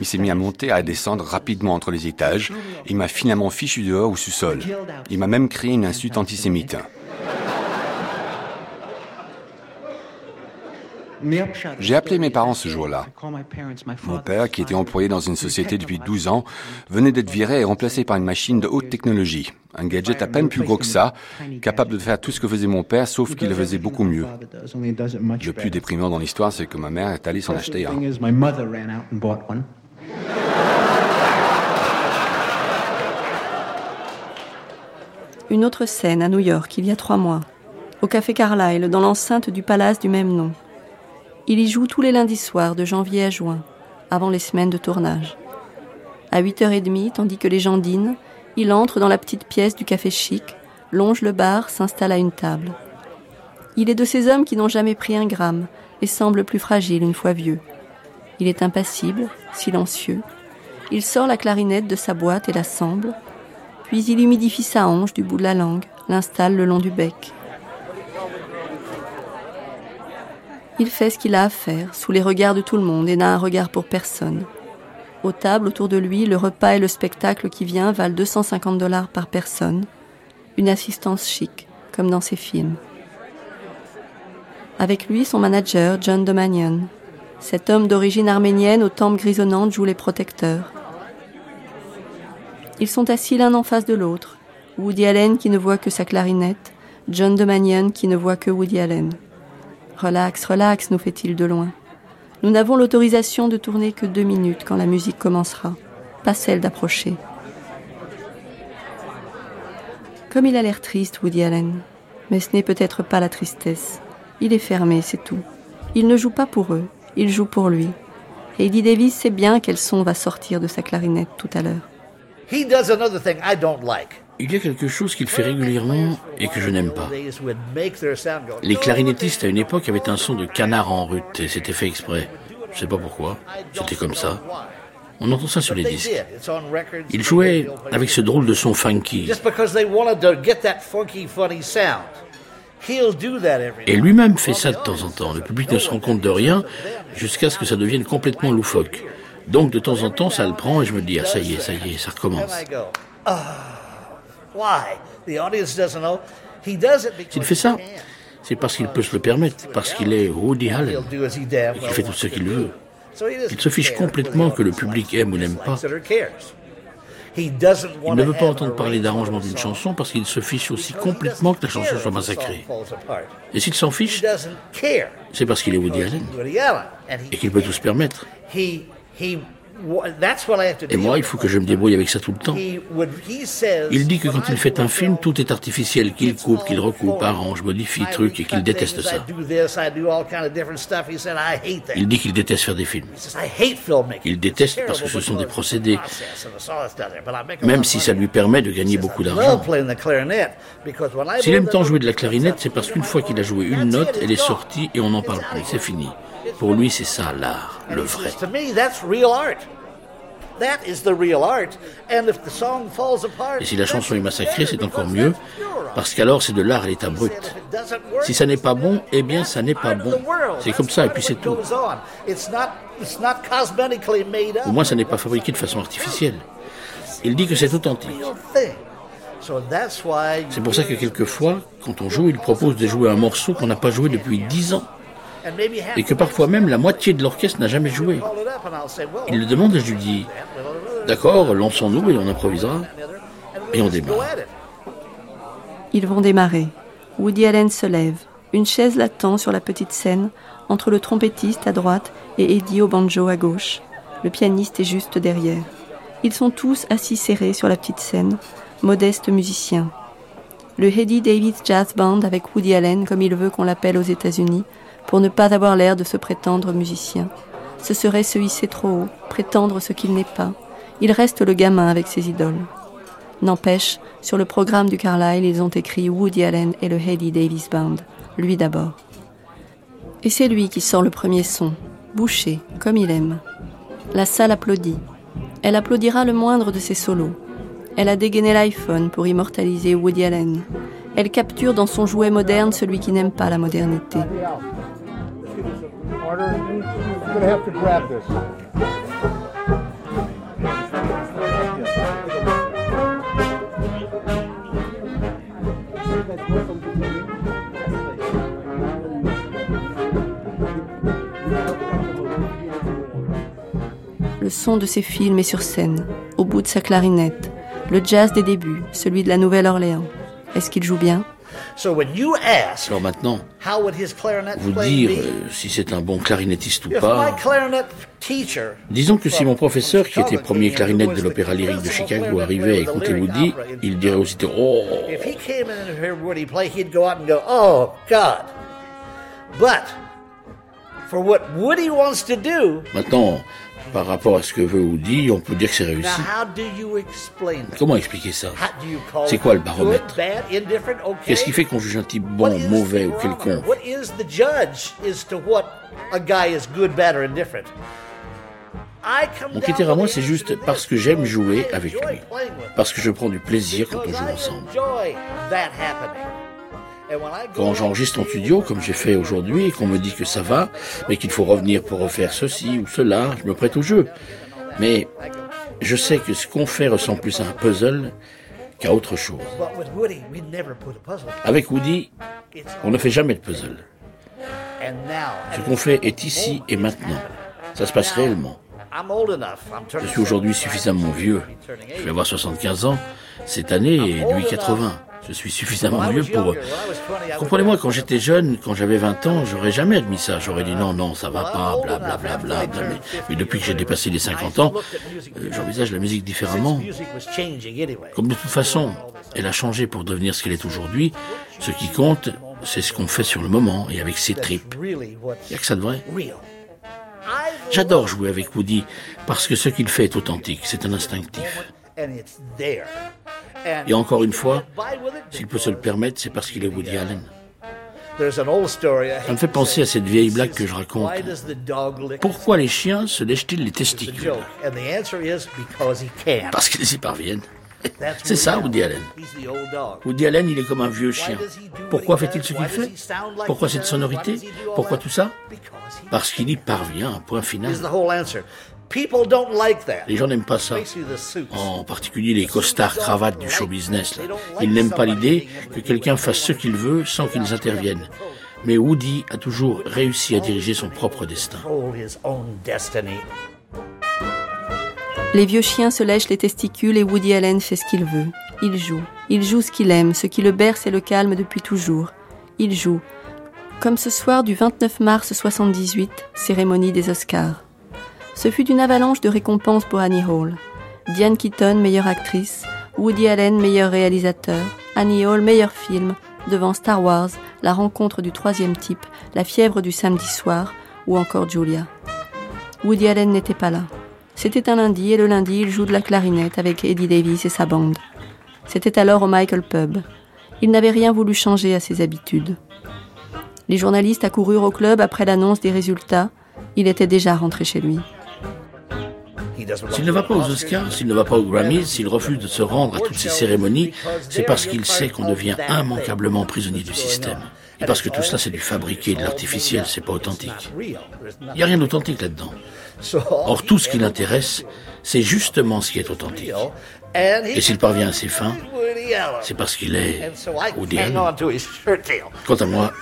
Il s'est mis à monter et à descendre rapidement entre les étages. il m'a finalement fichu dehors au sous-sol. Il m'a même créé une insulte antisémite. J'ai appelé mes parents ce jour-là. Mon père, qui était employé dans une société depuis 12 ans, venait d'être viré et remplacé par une machine de haute technologie. Un gadget à peine plus gros que ça, capable de faire tout ce que faisait mon père, sauf qu'il le faisait beaucoup mieux. Le plus déprimant dans l'histoire, c'est que ma mère est allée s'en acheter un. Une autre scène à New York, il y a trois mois, au café Carlyle, dans l'enceinte du palace du même nom. Il y joue tous les lundis soirs de janvier à juin, avant les semaines de tournage. À 8h30, tandis que les gens dînent, il entre dans la petite pièce du café chic, longe le bar, s'installe à une table. Il est de ces hommes qui n'ont jamais pris un gramme et semblent plus fragiles une fois vieux. Il est impassible, silencieux. Il sort la clarinette de sa boîte et l'assemble, puis il humidifie sa hanche du bout de la langue, l'installe le long du bec. Il fait ce qu'il a à faire, sous les regards de tout le monde, et n'a un regard pour personne. Aux tables autour de lui, le repas et le spectacle qui vient valent 250 dollars par personne. Une assistance chic, comme dans ses films. Avec lui, son manager, John Domanion. Cet homme d'origine arménienne aux tempes grisonnantes joue les protecteurs. Ils sont assis l'un en face de l'autre. Woody Allen qui ne voit que sa clarinette, John Domanion qui ne voit que Woody Allen. Relax, relax, nous fait-il de loin. Nous n'avons l'autorisation de tourner que deux minutes quand la musique commencera, pas celle d'approcher. Comme il a l'air triste, Woody Allen. Mais ce n'est peut-être pas la tristesse. Il est fermé, c'est tout. Il ne joue pas pour eux, il joue pour lui. Eddie Davis sait bien quel son va sortir de sa clarinette tout à l'heure. Il y a quelque chose qu'il fait régulièrement et que je n'aime pas. Les clarinettistes à une époque avaient un son de canard en rut et c'était fait exprès. Je sais pas pourquoi. C'était comme ça. On entend ça sur les disques. Ils jouaient avec ce drôle de son funky. Et lui-même fait ça de temps en temps. Le public ne se rend compte de rien jusqu'à ce que ça devienne complètement loufoque. Donc de temps en temps, ça le prend et je me dis, ah ça y est, ça y est, ça recommence. S'il fait ça, c'est parce qu'il peut se le permettre, parce qu'il est Woody Allen et qu'il fait tout ce qu'il veut. Il se fiche complètement que le public aime ou n'aime pas. Il ne veut pas entendre parler d'arrangement d'une chanson parce qu'il se fiche aussi complètement que la chanson soit massacrée. Et s'il s'en fiche, c'est parce qu'il est Woody Allen et qu'il peut tout se permettre. Et moi, il faut que je me débrouille avec ça tout le temps. Il dit que quand il fait un film, tout est artificiel, qu'il coupe, qu'il recoupe, arrange, modifie, truc, et qu'il déteste ça. Il dit qu'il déteste faire des films. Il déteste parce que ce sont des procédés, même si ça lui permet de gagner beaucoup d'argent. S'il aime tant jouer de la clarinette, c'est parce qu'une fois qu'il a joué une note, elle est sortie et on n'en parle plus, c'est fini. Pour lui, c'est ça l'art, le vrai. Et si la chanson est massacrée, c'est encore mieux, parce qu'alors c'est de l'art à l'état brut. Si ça n'est pas bon, eh bien ça n'est pas bon. C'est comme ça, et puis c'est tout. Au moins, ça n'est pas fabriqué de façon artificielle. Il dit que c'est authentique. C'est pour ça que quelquefois, quand on joue, il propose de jouer un morceau qu'on n'a pas joué depuis dix ans et que parfois même la moitié de l'orchestre n'a jamais joué. Il le demande et je lui dis D'accord, lançons-nous et on improvisera. Et on démarre. Ils vont démarrer. Woody Allen se lève. Une chaise l'attend sur la petite scène, entre le trompettiste à droite et Eddie au banjo à gauche. Le pianiste est juste derrière. Ils sont tous assis serrés sur la petite scène, modestes musiciens. Le Eddie Davis Jazz Band avec Woody Allen, comme il veut qu'on l'appelle aux États-Unis, pour ne pas avoir l'air de se prétendre musicien. Ce serait se hisser trop haut, prétendre ce qu'il n'est pas. Il reste le gamin avec ses idoles. N'empêche, sur le programme du Carlyle, ils ont écrit Woody Allen et le Heidi Davis Band, lui d'abord. Et c'est lui qui sort le premier son, bouché, comme il aime. La salle applaudit. Elle applaudira le moindre de ses solos. Elle a dégainé l'iPhone pour immortaliser Woody Allen. Elle capture dans son jouet moderne celui qui n'aime pas la modernité. Le son de ses films est sur scène, au bout de sa clarinette, le jazz des débuts, celui de la Nouvelle-Orléans. Est-ce qu'il joue bien? Alors maintenant, vous dire euh, si c'est un bon clarinettiste ou pas. Disons que si mon professeur, qui était premier clarinette de l'opéra lyrique de Chicago, arrivait à écouter Woody, il dirait aussitôt Oh. Maintenant, par rapport à ce que veut Woody, on peut dire que c'est réussi. Comment expliquer ça? C'est quoi le baromètre? Qu'est-ce qui fait qu'on juge un type bon, mauvais ou quelconque? Mon critère à moi, c'est juste parce que j'aime jouer avec lui, parce que je prends du plaisir quand on joue ensemble. Quand j'enregistre en studio, comme j'ai fait aujourd'hui, et qu'on me dit que ça va, mais qu'il faut revenir pour refaire ceci ou cela, je me prête au jeu. Mais je sais que ce qu'on fait ressemble plus à un puzzle qu'à autre chose. Avec Woody, on ne fait jamais de puzzle. Ce qu'on fait est ici et maintenant. Ça se passe réellement. Je suis aujourd'hui suffisamment vieux. Je vais avoir 75 ans cette année et lui 80. Je suis suffisamment vieux pour... Comprenez-moi, quand j'étais jeune, quand j'avais 20 ans, j'aurais jamais admis ça. J'aurais dit non, non, ça va pas, blablabla. Bla, bla, bla, mais, depuis que j'ai dépassé les 50 ans, euh, j'envisage la musique différemment. Comme de toute façon, elle a changé pour devenir ce qu'elle est aujourd'hui. Ce qui compte, c'est ce qu'on fait sur le moment et avec ses tripes. Il n'y a que ça de vrai. J'adore jouer avec Woody parce que ce qu'il fait est authentique, c'est un instinctif. Et encore une fois, s'il peut se le permettre, c'est parce qu'il est Woody Allen. Ça me fait penser à cette vieille blague que je raconte. Pourquoi les chiens se lèchent-ils les testicules? Parce qu'ils y parviennent. C'est ça, Woody Allen. Woody Allen, il est comme un vieux chien. Pourquoi fait-il ce qu'il fait? Pourquoi cette sonorité? Pourquoi tout ça? Parce qu'il y parvient, point final. Les gens n'aiment pas ça. En particulier les costards cravates du show business. Ils n'aiment pas l'idée que quelqu'un fasse ce qu'il veut sans qu'ils interviennent. Mais Woody a toujours réussi à diriger son propre destin. Les vieux chiens se lèchent les testicules et Woody Allen fait ce qu'il veut. Il joue. Il joue ce qu'il aime, ce qui le berce et le calme depuis toujours. Il joue. Comme ce soir du 29 mars 78, cérémonie des Oscars. Ce fut une avalanche de récompenses pour Annie Hall. Diane Keaton, meilleure actrice, Woody Allen, meilleur réalisateur, Annie Hall, meilleur film, devant Star Wars, La rencontre du troisième type, La fièvre du samedi soir, ou encore Julia. Woody Allen n'était pas là. C'était un lundi et le lundi, il joue de la clarinette avec Eddie Davis et sa bande. C'était alors au Michael Pub. Il n'avait rien voulu changer à ses habitudes. Les journalistes accoururent au club après l'annonce des résultats. Il était déjà rentré chez lui. S'il ne va pas aux Oscars, s'il ne va pas aux Grammys, s'il refuse de se rendre à toutes ces cérémonies, c'est parce qu'il sait qu'on devient immanquablement prisonnier du système. Et parce que tout cela, c'est du fabriqué, de l'artificiel, c'est pas authentique. Il n'y a rien d'authentique là-dedans. Or, tout ce qui l'intéresse, c'est justement ce qui est authentique. Et s'il parvient à ses fins, c'est parce qu'il est Woody Quant à moi,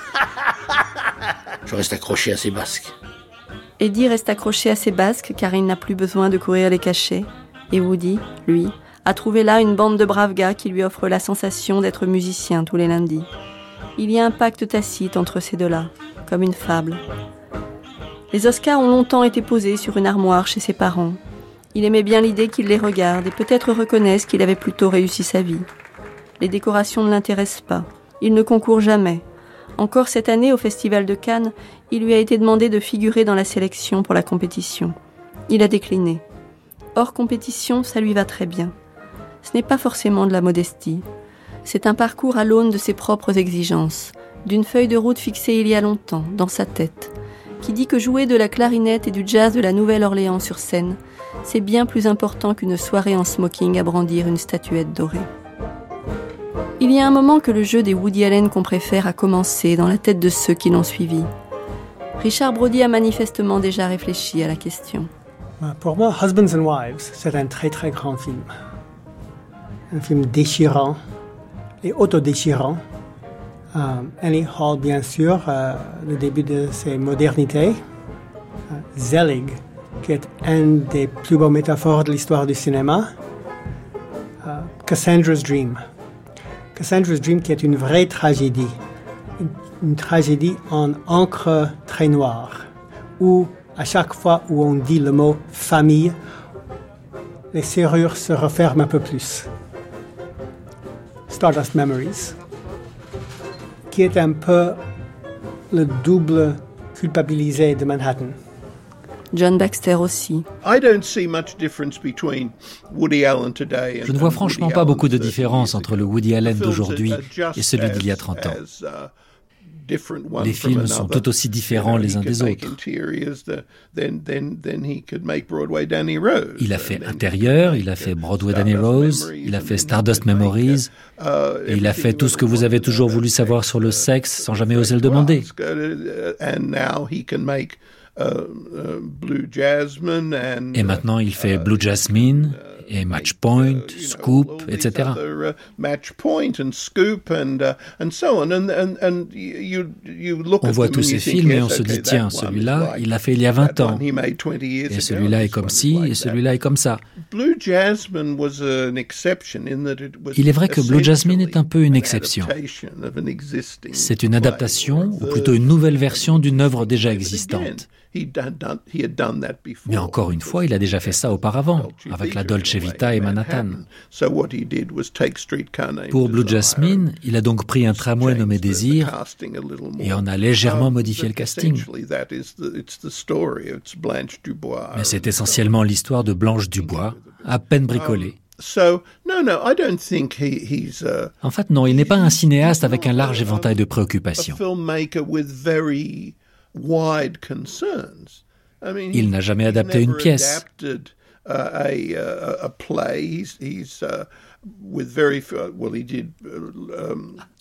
je reste accroché à ses basques. Eddie reste accroché à ses basques car il n'a plus besoin de courir les cachets. Et Woody, lui, a trouvé là une bande de braves gars qui lui offrent la sensation d'être musicien tous les lundis. Il y a un pacte tacite entre ces deux-là, comme une fable. Les Oscars ont longtemps été posés sur une armoire chez ses parents. Il aimait bien l'idée qu'ils les regardent et peut-être reconnaissent qu'il avait plutôt réussi sa vie. Les décorations ne l'intéressent pas. Il ne concourt jamais. Encore cette année, au Festival de Cannes, il lui a été demandé de figurer dans la sélection pour la compétition. Il a décliné. Hors compétition, ça lui va très bien. Ce n'est pas forcément de la modestie. C'est un parcours à l'aune de ses propres exigences, d'une feuille de route fixée il y a longtemps, dans sa tête qui dit que jouer de la clarinette et du jazz de la Nouvelle-Orléans sur scène, c'est bien plus important qu'une soirée en smoking à brandir une statuette dorée. Il y a un moment que le jeu des Woody Allen qu'on préfère a commencé dans la tête de ceux qui l'ont suivi. Richard Brody a manifestement déjà réfléchi à la question. Pour moi, Husbands and Wives, c'est un très très grand film. Un film déchirant et autodéchirant Annie Hall, bien sûr, euh, le début de ses modernités. Euh, Zelig, qui est un des plus beaux métaphores de l'histoire du cinéma. Cassandra's Dream. Cassandra's Dream qui est une vraie tragédie. Une, tragédie en encre très noire, où à chaque fois où on dit le mot famille, les serrures se referment un peu plus. Stardust Memories qui est un peu le double culpabilisé de Manhattan. John Baxter aussi. Je ne vois franchement pas beaucoup de différence entre le Woody Allen d'aujourd'hui et celui d'il y a 30 ans. Uh, les films sont tout aussi différents les uns des autres. Il a fait Intérieur, il a fait Broadway Danny Rose, il a fait Stardust Memories, et il a fait tout ce que vous avez toujours voulu savoir sur le sexe sans jamais oser le demander. Et maintenant, il fait Blue Jasmine et Match Point, Scoop, etc. On voit tous ces films et on se dit, tiens, celui-là, il l'a fait il y a 20 ans. Et celui-là est comme ci, et celui-là est comme ça. Il est vrai que Blue Jasmine est un peu une exception. C'est une adaptation, ou plutôt une nouvelle version d'une œuvre déjà existante. Mais encore une fois, il a déjà fait ça auparavant, avec la Dolce Vita et Manhattan. Pour Blue Jasmine, il a donc pris un tramway nommé Désir et en a légèrement modifié le casting. Mais c'est essentiellement l'histoire de Blanche Dubois, à peine bricolée. En fait, non, il n'est pas un cinéaste avec un large éventail de préoccupations. Il n'a jamais adapté une pièce.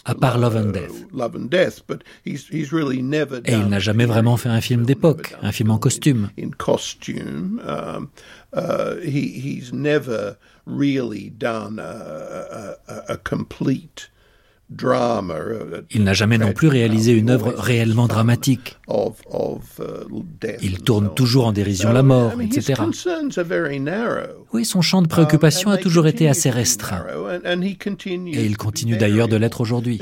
à part Love and Death. Et il n'a jamais vraiment fait un film d'époque, un film en costume. Um, uh, he's never really done a complete il n'a jamais non plus réalisé une œuvre réellement dramatique. Il tourne toujours en dérision la mort, etc. Oui, son champ de préoccupation a toujours été assez restreint. Et il continue d'ailleurs de l'être aujourd'hui.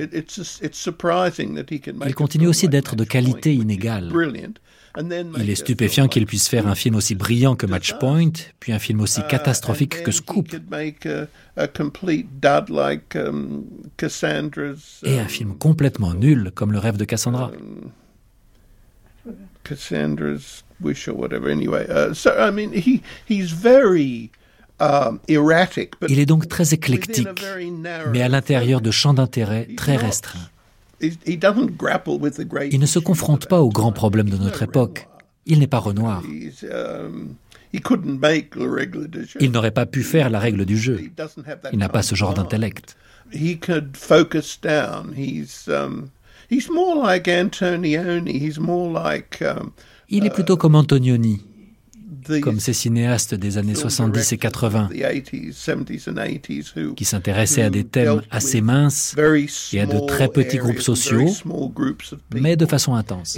Il continue aussi d'être de qualité inégale. Il est stupéfiant qu'il puisse faire un film aussi brillant que Match Point, puis un film aussi catastrophique que Scoop. Et un film complètement nul comme Le rêve de Cassandra. Cassandra's Wish or whatever. Anyway, uh, so I mean, he he's very erratic. Il est donc très éclectique, mais à l'intérieur de champs d'intérêt très restreints. Il ne se confronte pas aux grands problèmes de notre époque. Il n'est pas Renoir. Um, Il n'aurait pas pu faire la règle du jeu. Il n'a pas ce genre d'intellect. Il est plutôt comme Antonioni comme ces cinéastes des années 70 et 80 qui s'intéressaient à des thèmes assez minces et à de très petits groupes sociaux, mais de façon intense.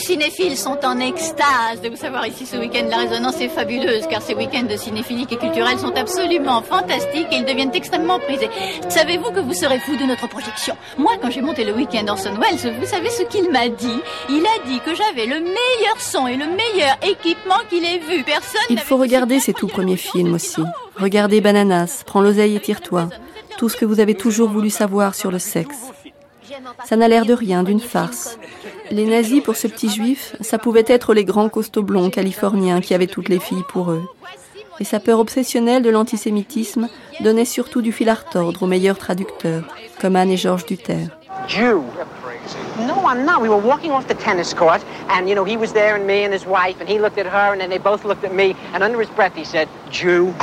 Cinéphiles sont en extase de vous savoir ici ce week-end. La résonance est fabuleuse car ces week-ends de cinéphilique et culturels sont absolument fantastiques et ils deviennent extrêmement prisés. Savez-vous que vous serez fou de notre projection? Moi, quand j'ai monté le week-end Orson Welles, vous savez ce qu'il m'a dit? Il a dit que j'avais le meilleur son et le meilleur équipement qu'il ait vu. Personne. Il faut regarder ses tout premiers films aussi. Regardez Bananas, Prends l'oseille et tire-toi. Tout ce que vous avez toujours voulu savoir sur le sexe. Ça n'a l'air de rien, d'une farce. Les nazis, pour ce petit juif, ça pouvait être les grands costauds blonds californiens qui avaient toutes les filles pour eux. Et sa peur obsessionnelle de l'antisémitisme donnait surtout du fil à retordre aux meilleurs traducteurs, comme Anne et Georges Duterre. Jew. No, I'm not. We were walking off the tennis court, and you know, he was there, and me and his wife, and he looked at her, and then they both looked at me, and under his breath he said, Jew.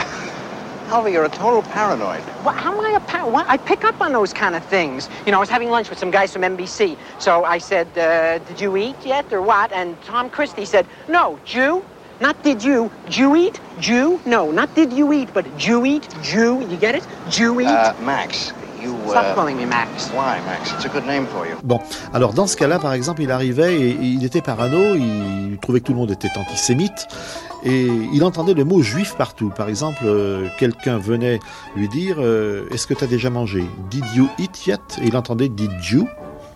Harvey, you're a total paranoid. Well, how am I a paranoid? I pick up on those kind of things. You know, I was having lunch with some guys from NBC. So I said, uh, did you eat yet or what? And Tom Christie said, no, Jew? Not did you. Jew eat? Jew? No, not did you eat, but Jew eat? Jew? You get it? Jew eat? Uh, Max, You, Stop calling me Max. Why, Max? It's a good name for you. Bon, alors dans ce cas-là, par exemple, il arrivait et il était parano, il trouvait que tout le monde était antisémite et il entendait le mot juif partout. Par exemple, euh, quelqu'un venait lui dire euh, Est-ce que tu as déjà mangé? Did you eat yet? Et il entendait Did you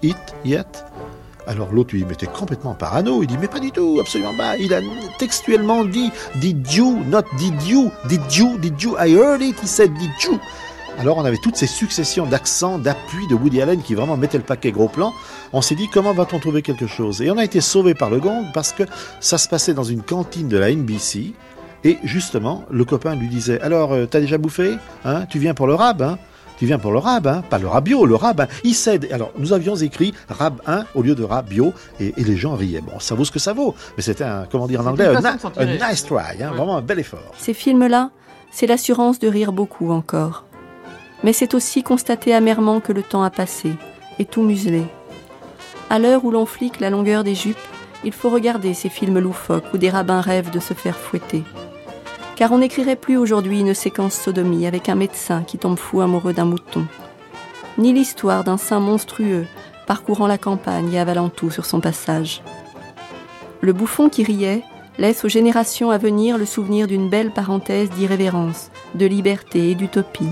eat yet? Alors l'autre lui mettait complètement parano, il dit mais pas du tout, absolument pas. Il a textuellement dit did you, not did you, did you, did you, I heard it, he said did you. Alors on avait toutes ces successions d'accents, d'appuis de Woody Allen qui vraiment mettaient le paquet gros plan. On s'est dit comment va-t-on trouver quelque chose? Et on a été sauvé par le gong parce que ça se passait dans une cantine de la NBC. Et justement, le copain lui disait Alors, euh, t'as déjà bouffé? Hein? Tu viens pour le rab hein? Tu viens pour le rab, hein? Pas le rabio, le rab. Hein il cède. Alors, nous avions écrit rab 1 au lieu de rabio, et, et les gens riaient. Bon, ça vaut ce que ça vaut, mais c'était un, comment dire en anglais, un, nice try, hein, vraiment un bel effort. Ces films-là, c'est l'assurance de rire beaucoup encore. Mais c'est aussi constater amèrement que le temps a passé, et tout muselé. À l'heure où l'on flique la longueur des jupes, il faut regarder ces films loufoques où des rabbins rêvent de se faire fouetter. Car on n'écrirait plus aujourd'hui une séquence sodomie avec un médecin qui tombe fou amoureux d'un mouton, ni l'histoire d'un saint monstrueux parcourant la campagne et avalant tout sur son passage. Le bouffon qui riait laisse aux générations à venir le souvenir d'une belle parenthèse d'irrévérence, de liberté et d'utopie.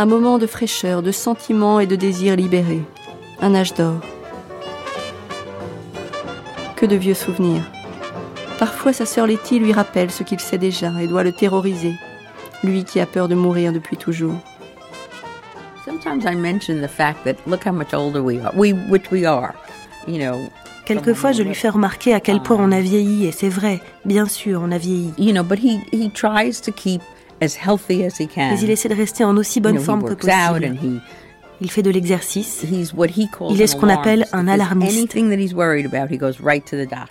Un moment de fraîcheur, de sentiment et de désir libéré. Un âge d'or. Que de vieux souvenirs. Parfois sa sœur Letty lui rappelle ce qu'il sait déjà et doit le terroriser, lui qui a peur de mourir depuis toujours. Quelquefois, je lui fais remarquer à quel point on a vieilli, et c'est vrai, bien sûr, on a vieilli. Mais il essaie de rester en aussi bonne forme que possible. Il fait de l'exercice. Il est ce qu'on appelle un alarmiste.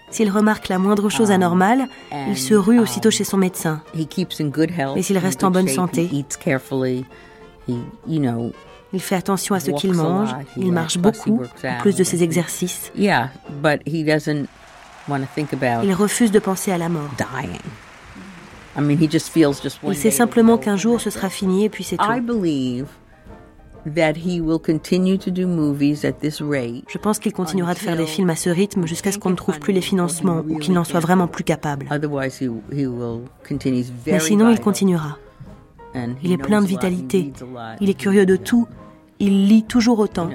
S'il remarque la moindre chose um, anormale, il se rue aussitôt um, chez son médecin. Mais s'il reste en bonne santé, il fait attention à ce qu'il mange, il marche beaucoup, en plus de ses exercices. Il refuse de penser à la mort. Il sait simplement qu'un jour ce sera fini et puis c'est tout. Je pense qu'il continuera de faire des films à ce rythme jusqu'à ce qu'on ne trouve plus les financements ou qu'il n'en soit vraiment plus capable. Mais sinon, il continuera. Il est plein de vitalité. Il est curieux de tout. Il lit toujours autant.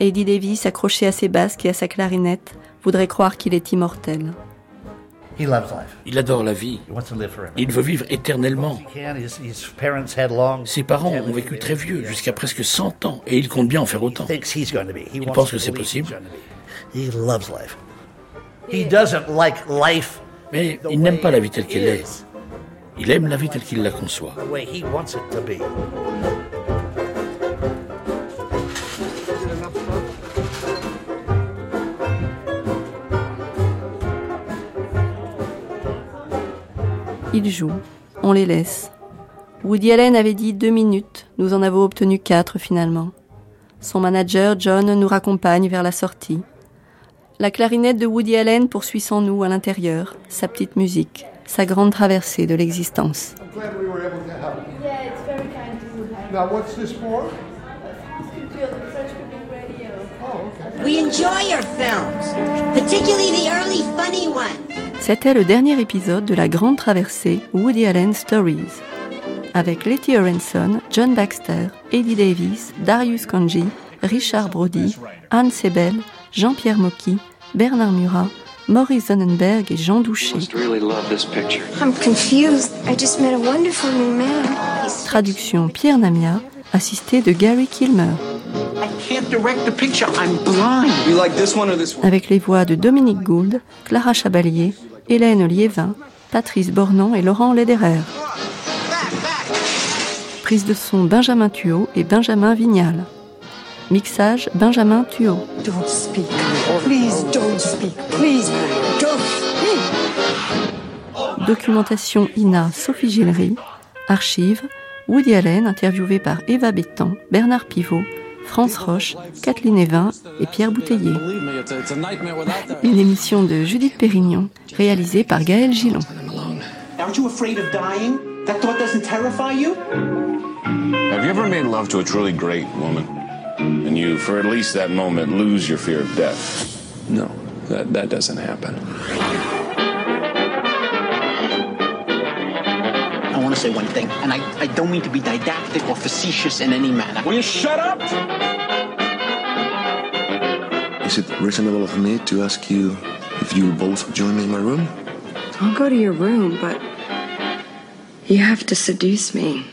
Eddie Davis, accroché à ses basques et à sa clarinette, voudrait croire qu'il est immortel. Il adore la vie. Il veut vivre éternellement. Ses parents ont vécu très vieux, jusqu'à presque 100 ans, et il compte bien en faire autant. Il pense que c'est possible. Mais il n'aime pas la vie telle qu'elle est. Il aime la vie telle qu'il la conçoit. Ils jouent, on les laisse. Woody Allen avait dit deux minutes, nous en avons obtenu quatre finalement. Son manager, John, nous raccompagne vers la sortie. La clarinette de Woody Allen poursuit sans nous à l'intérieur, sa petite musique sa grande traversée de l'existence. C'était le dernier épisode de la grande traversée Woody Allen Stories, avec Letty Orenson, John Baxter, Eddie Davis, Darius Kanji, Richard Brody, Anne Sebel, Jean-Pierre Mocky, Bernard Murat, Maurice Sonnenberg et Jean Doucher. Traduction Pierre Namia, assisté de Gary Kilmer. Avec les voix de Dominique Gould, Clara Chabalier, Hélène Liévin, Patrice Bornan et Laurent Lederer. Prise de son Benjamin Thuot et Benjamin Vignal. Mixage Benjamin Thuot. Don't speak. Please don't speak. Please don't speak. Documentation INA Sophie Gillery. Archives Woody Allen interviewé par Eva Bétan, Bernard Pivot, France Roche, Kathleen Evin et Pierre Bouteiller. Une émission de Judith Pérignon, réalisée par Gaël Gillon. Aren't you afraid of dying? That thought doesn't terrify you? Have you ever made love to a truly great woman? and you, for at least that moment, lose your fear of death? No, that, that doesn't happen. I want to say one thing, and I, I don't mean to be didactic or facetious in any manner. Will you shut up? Is it reasonable of me to ask you if you both join me in my room? I'll go to your room, but you have to seduce me.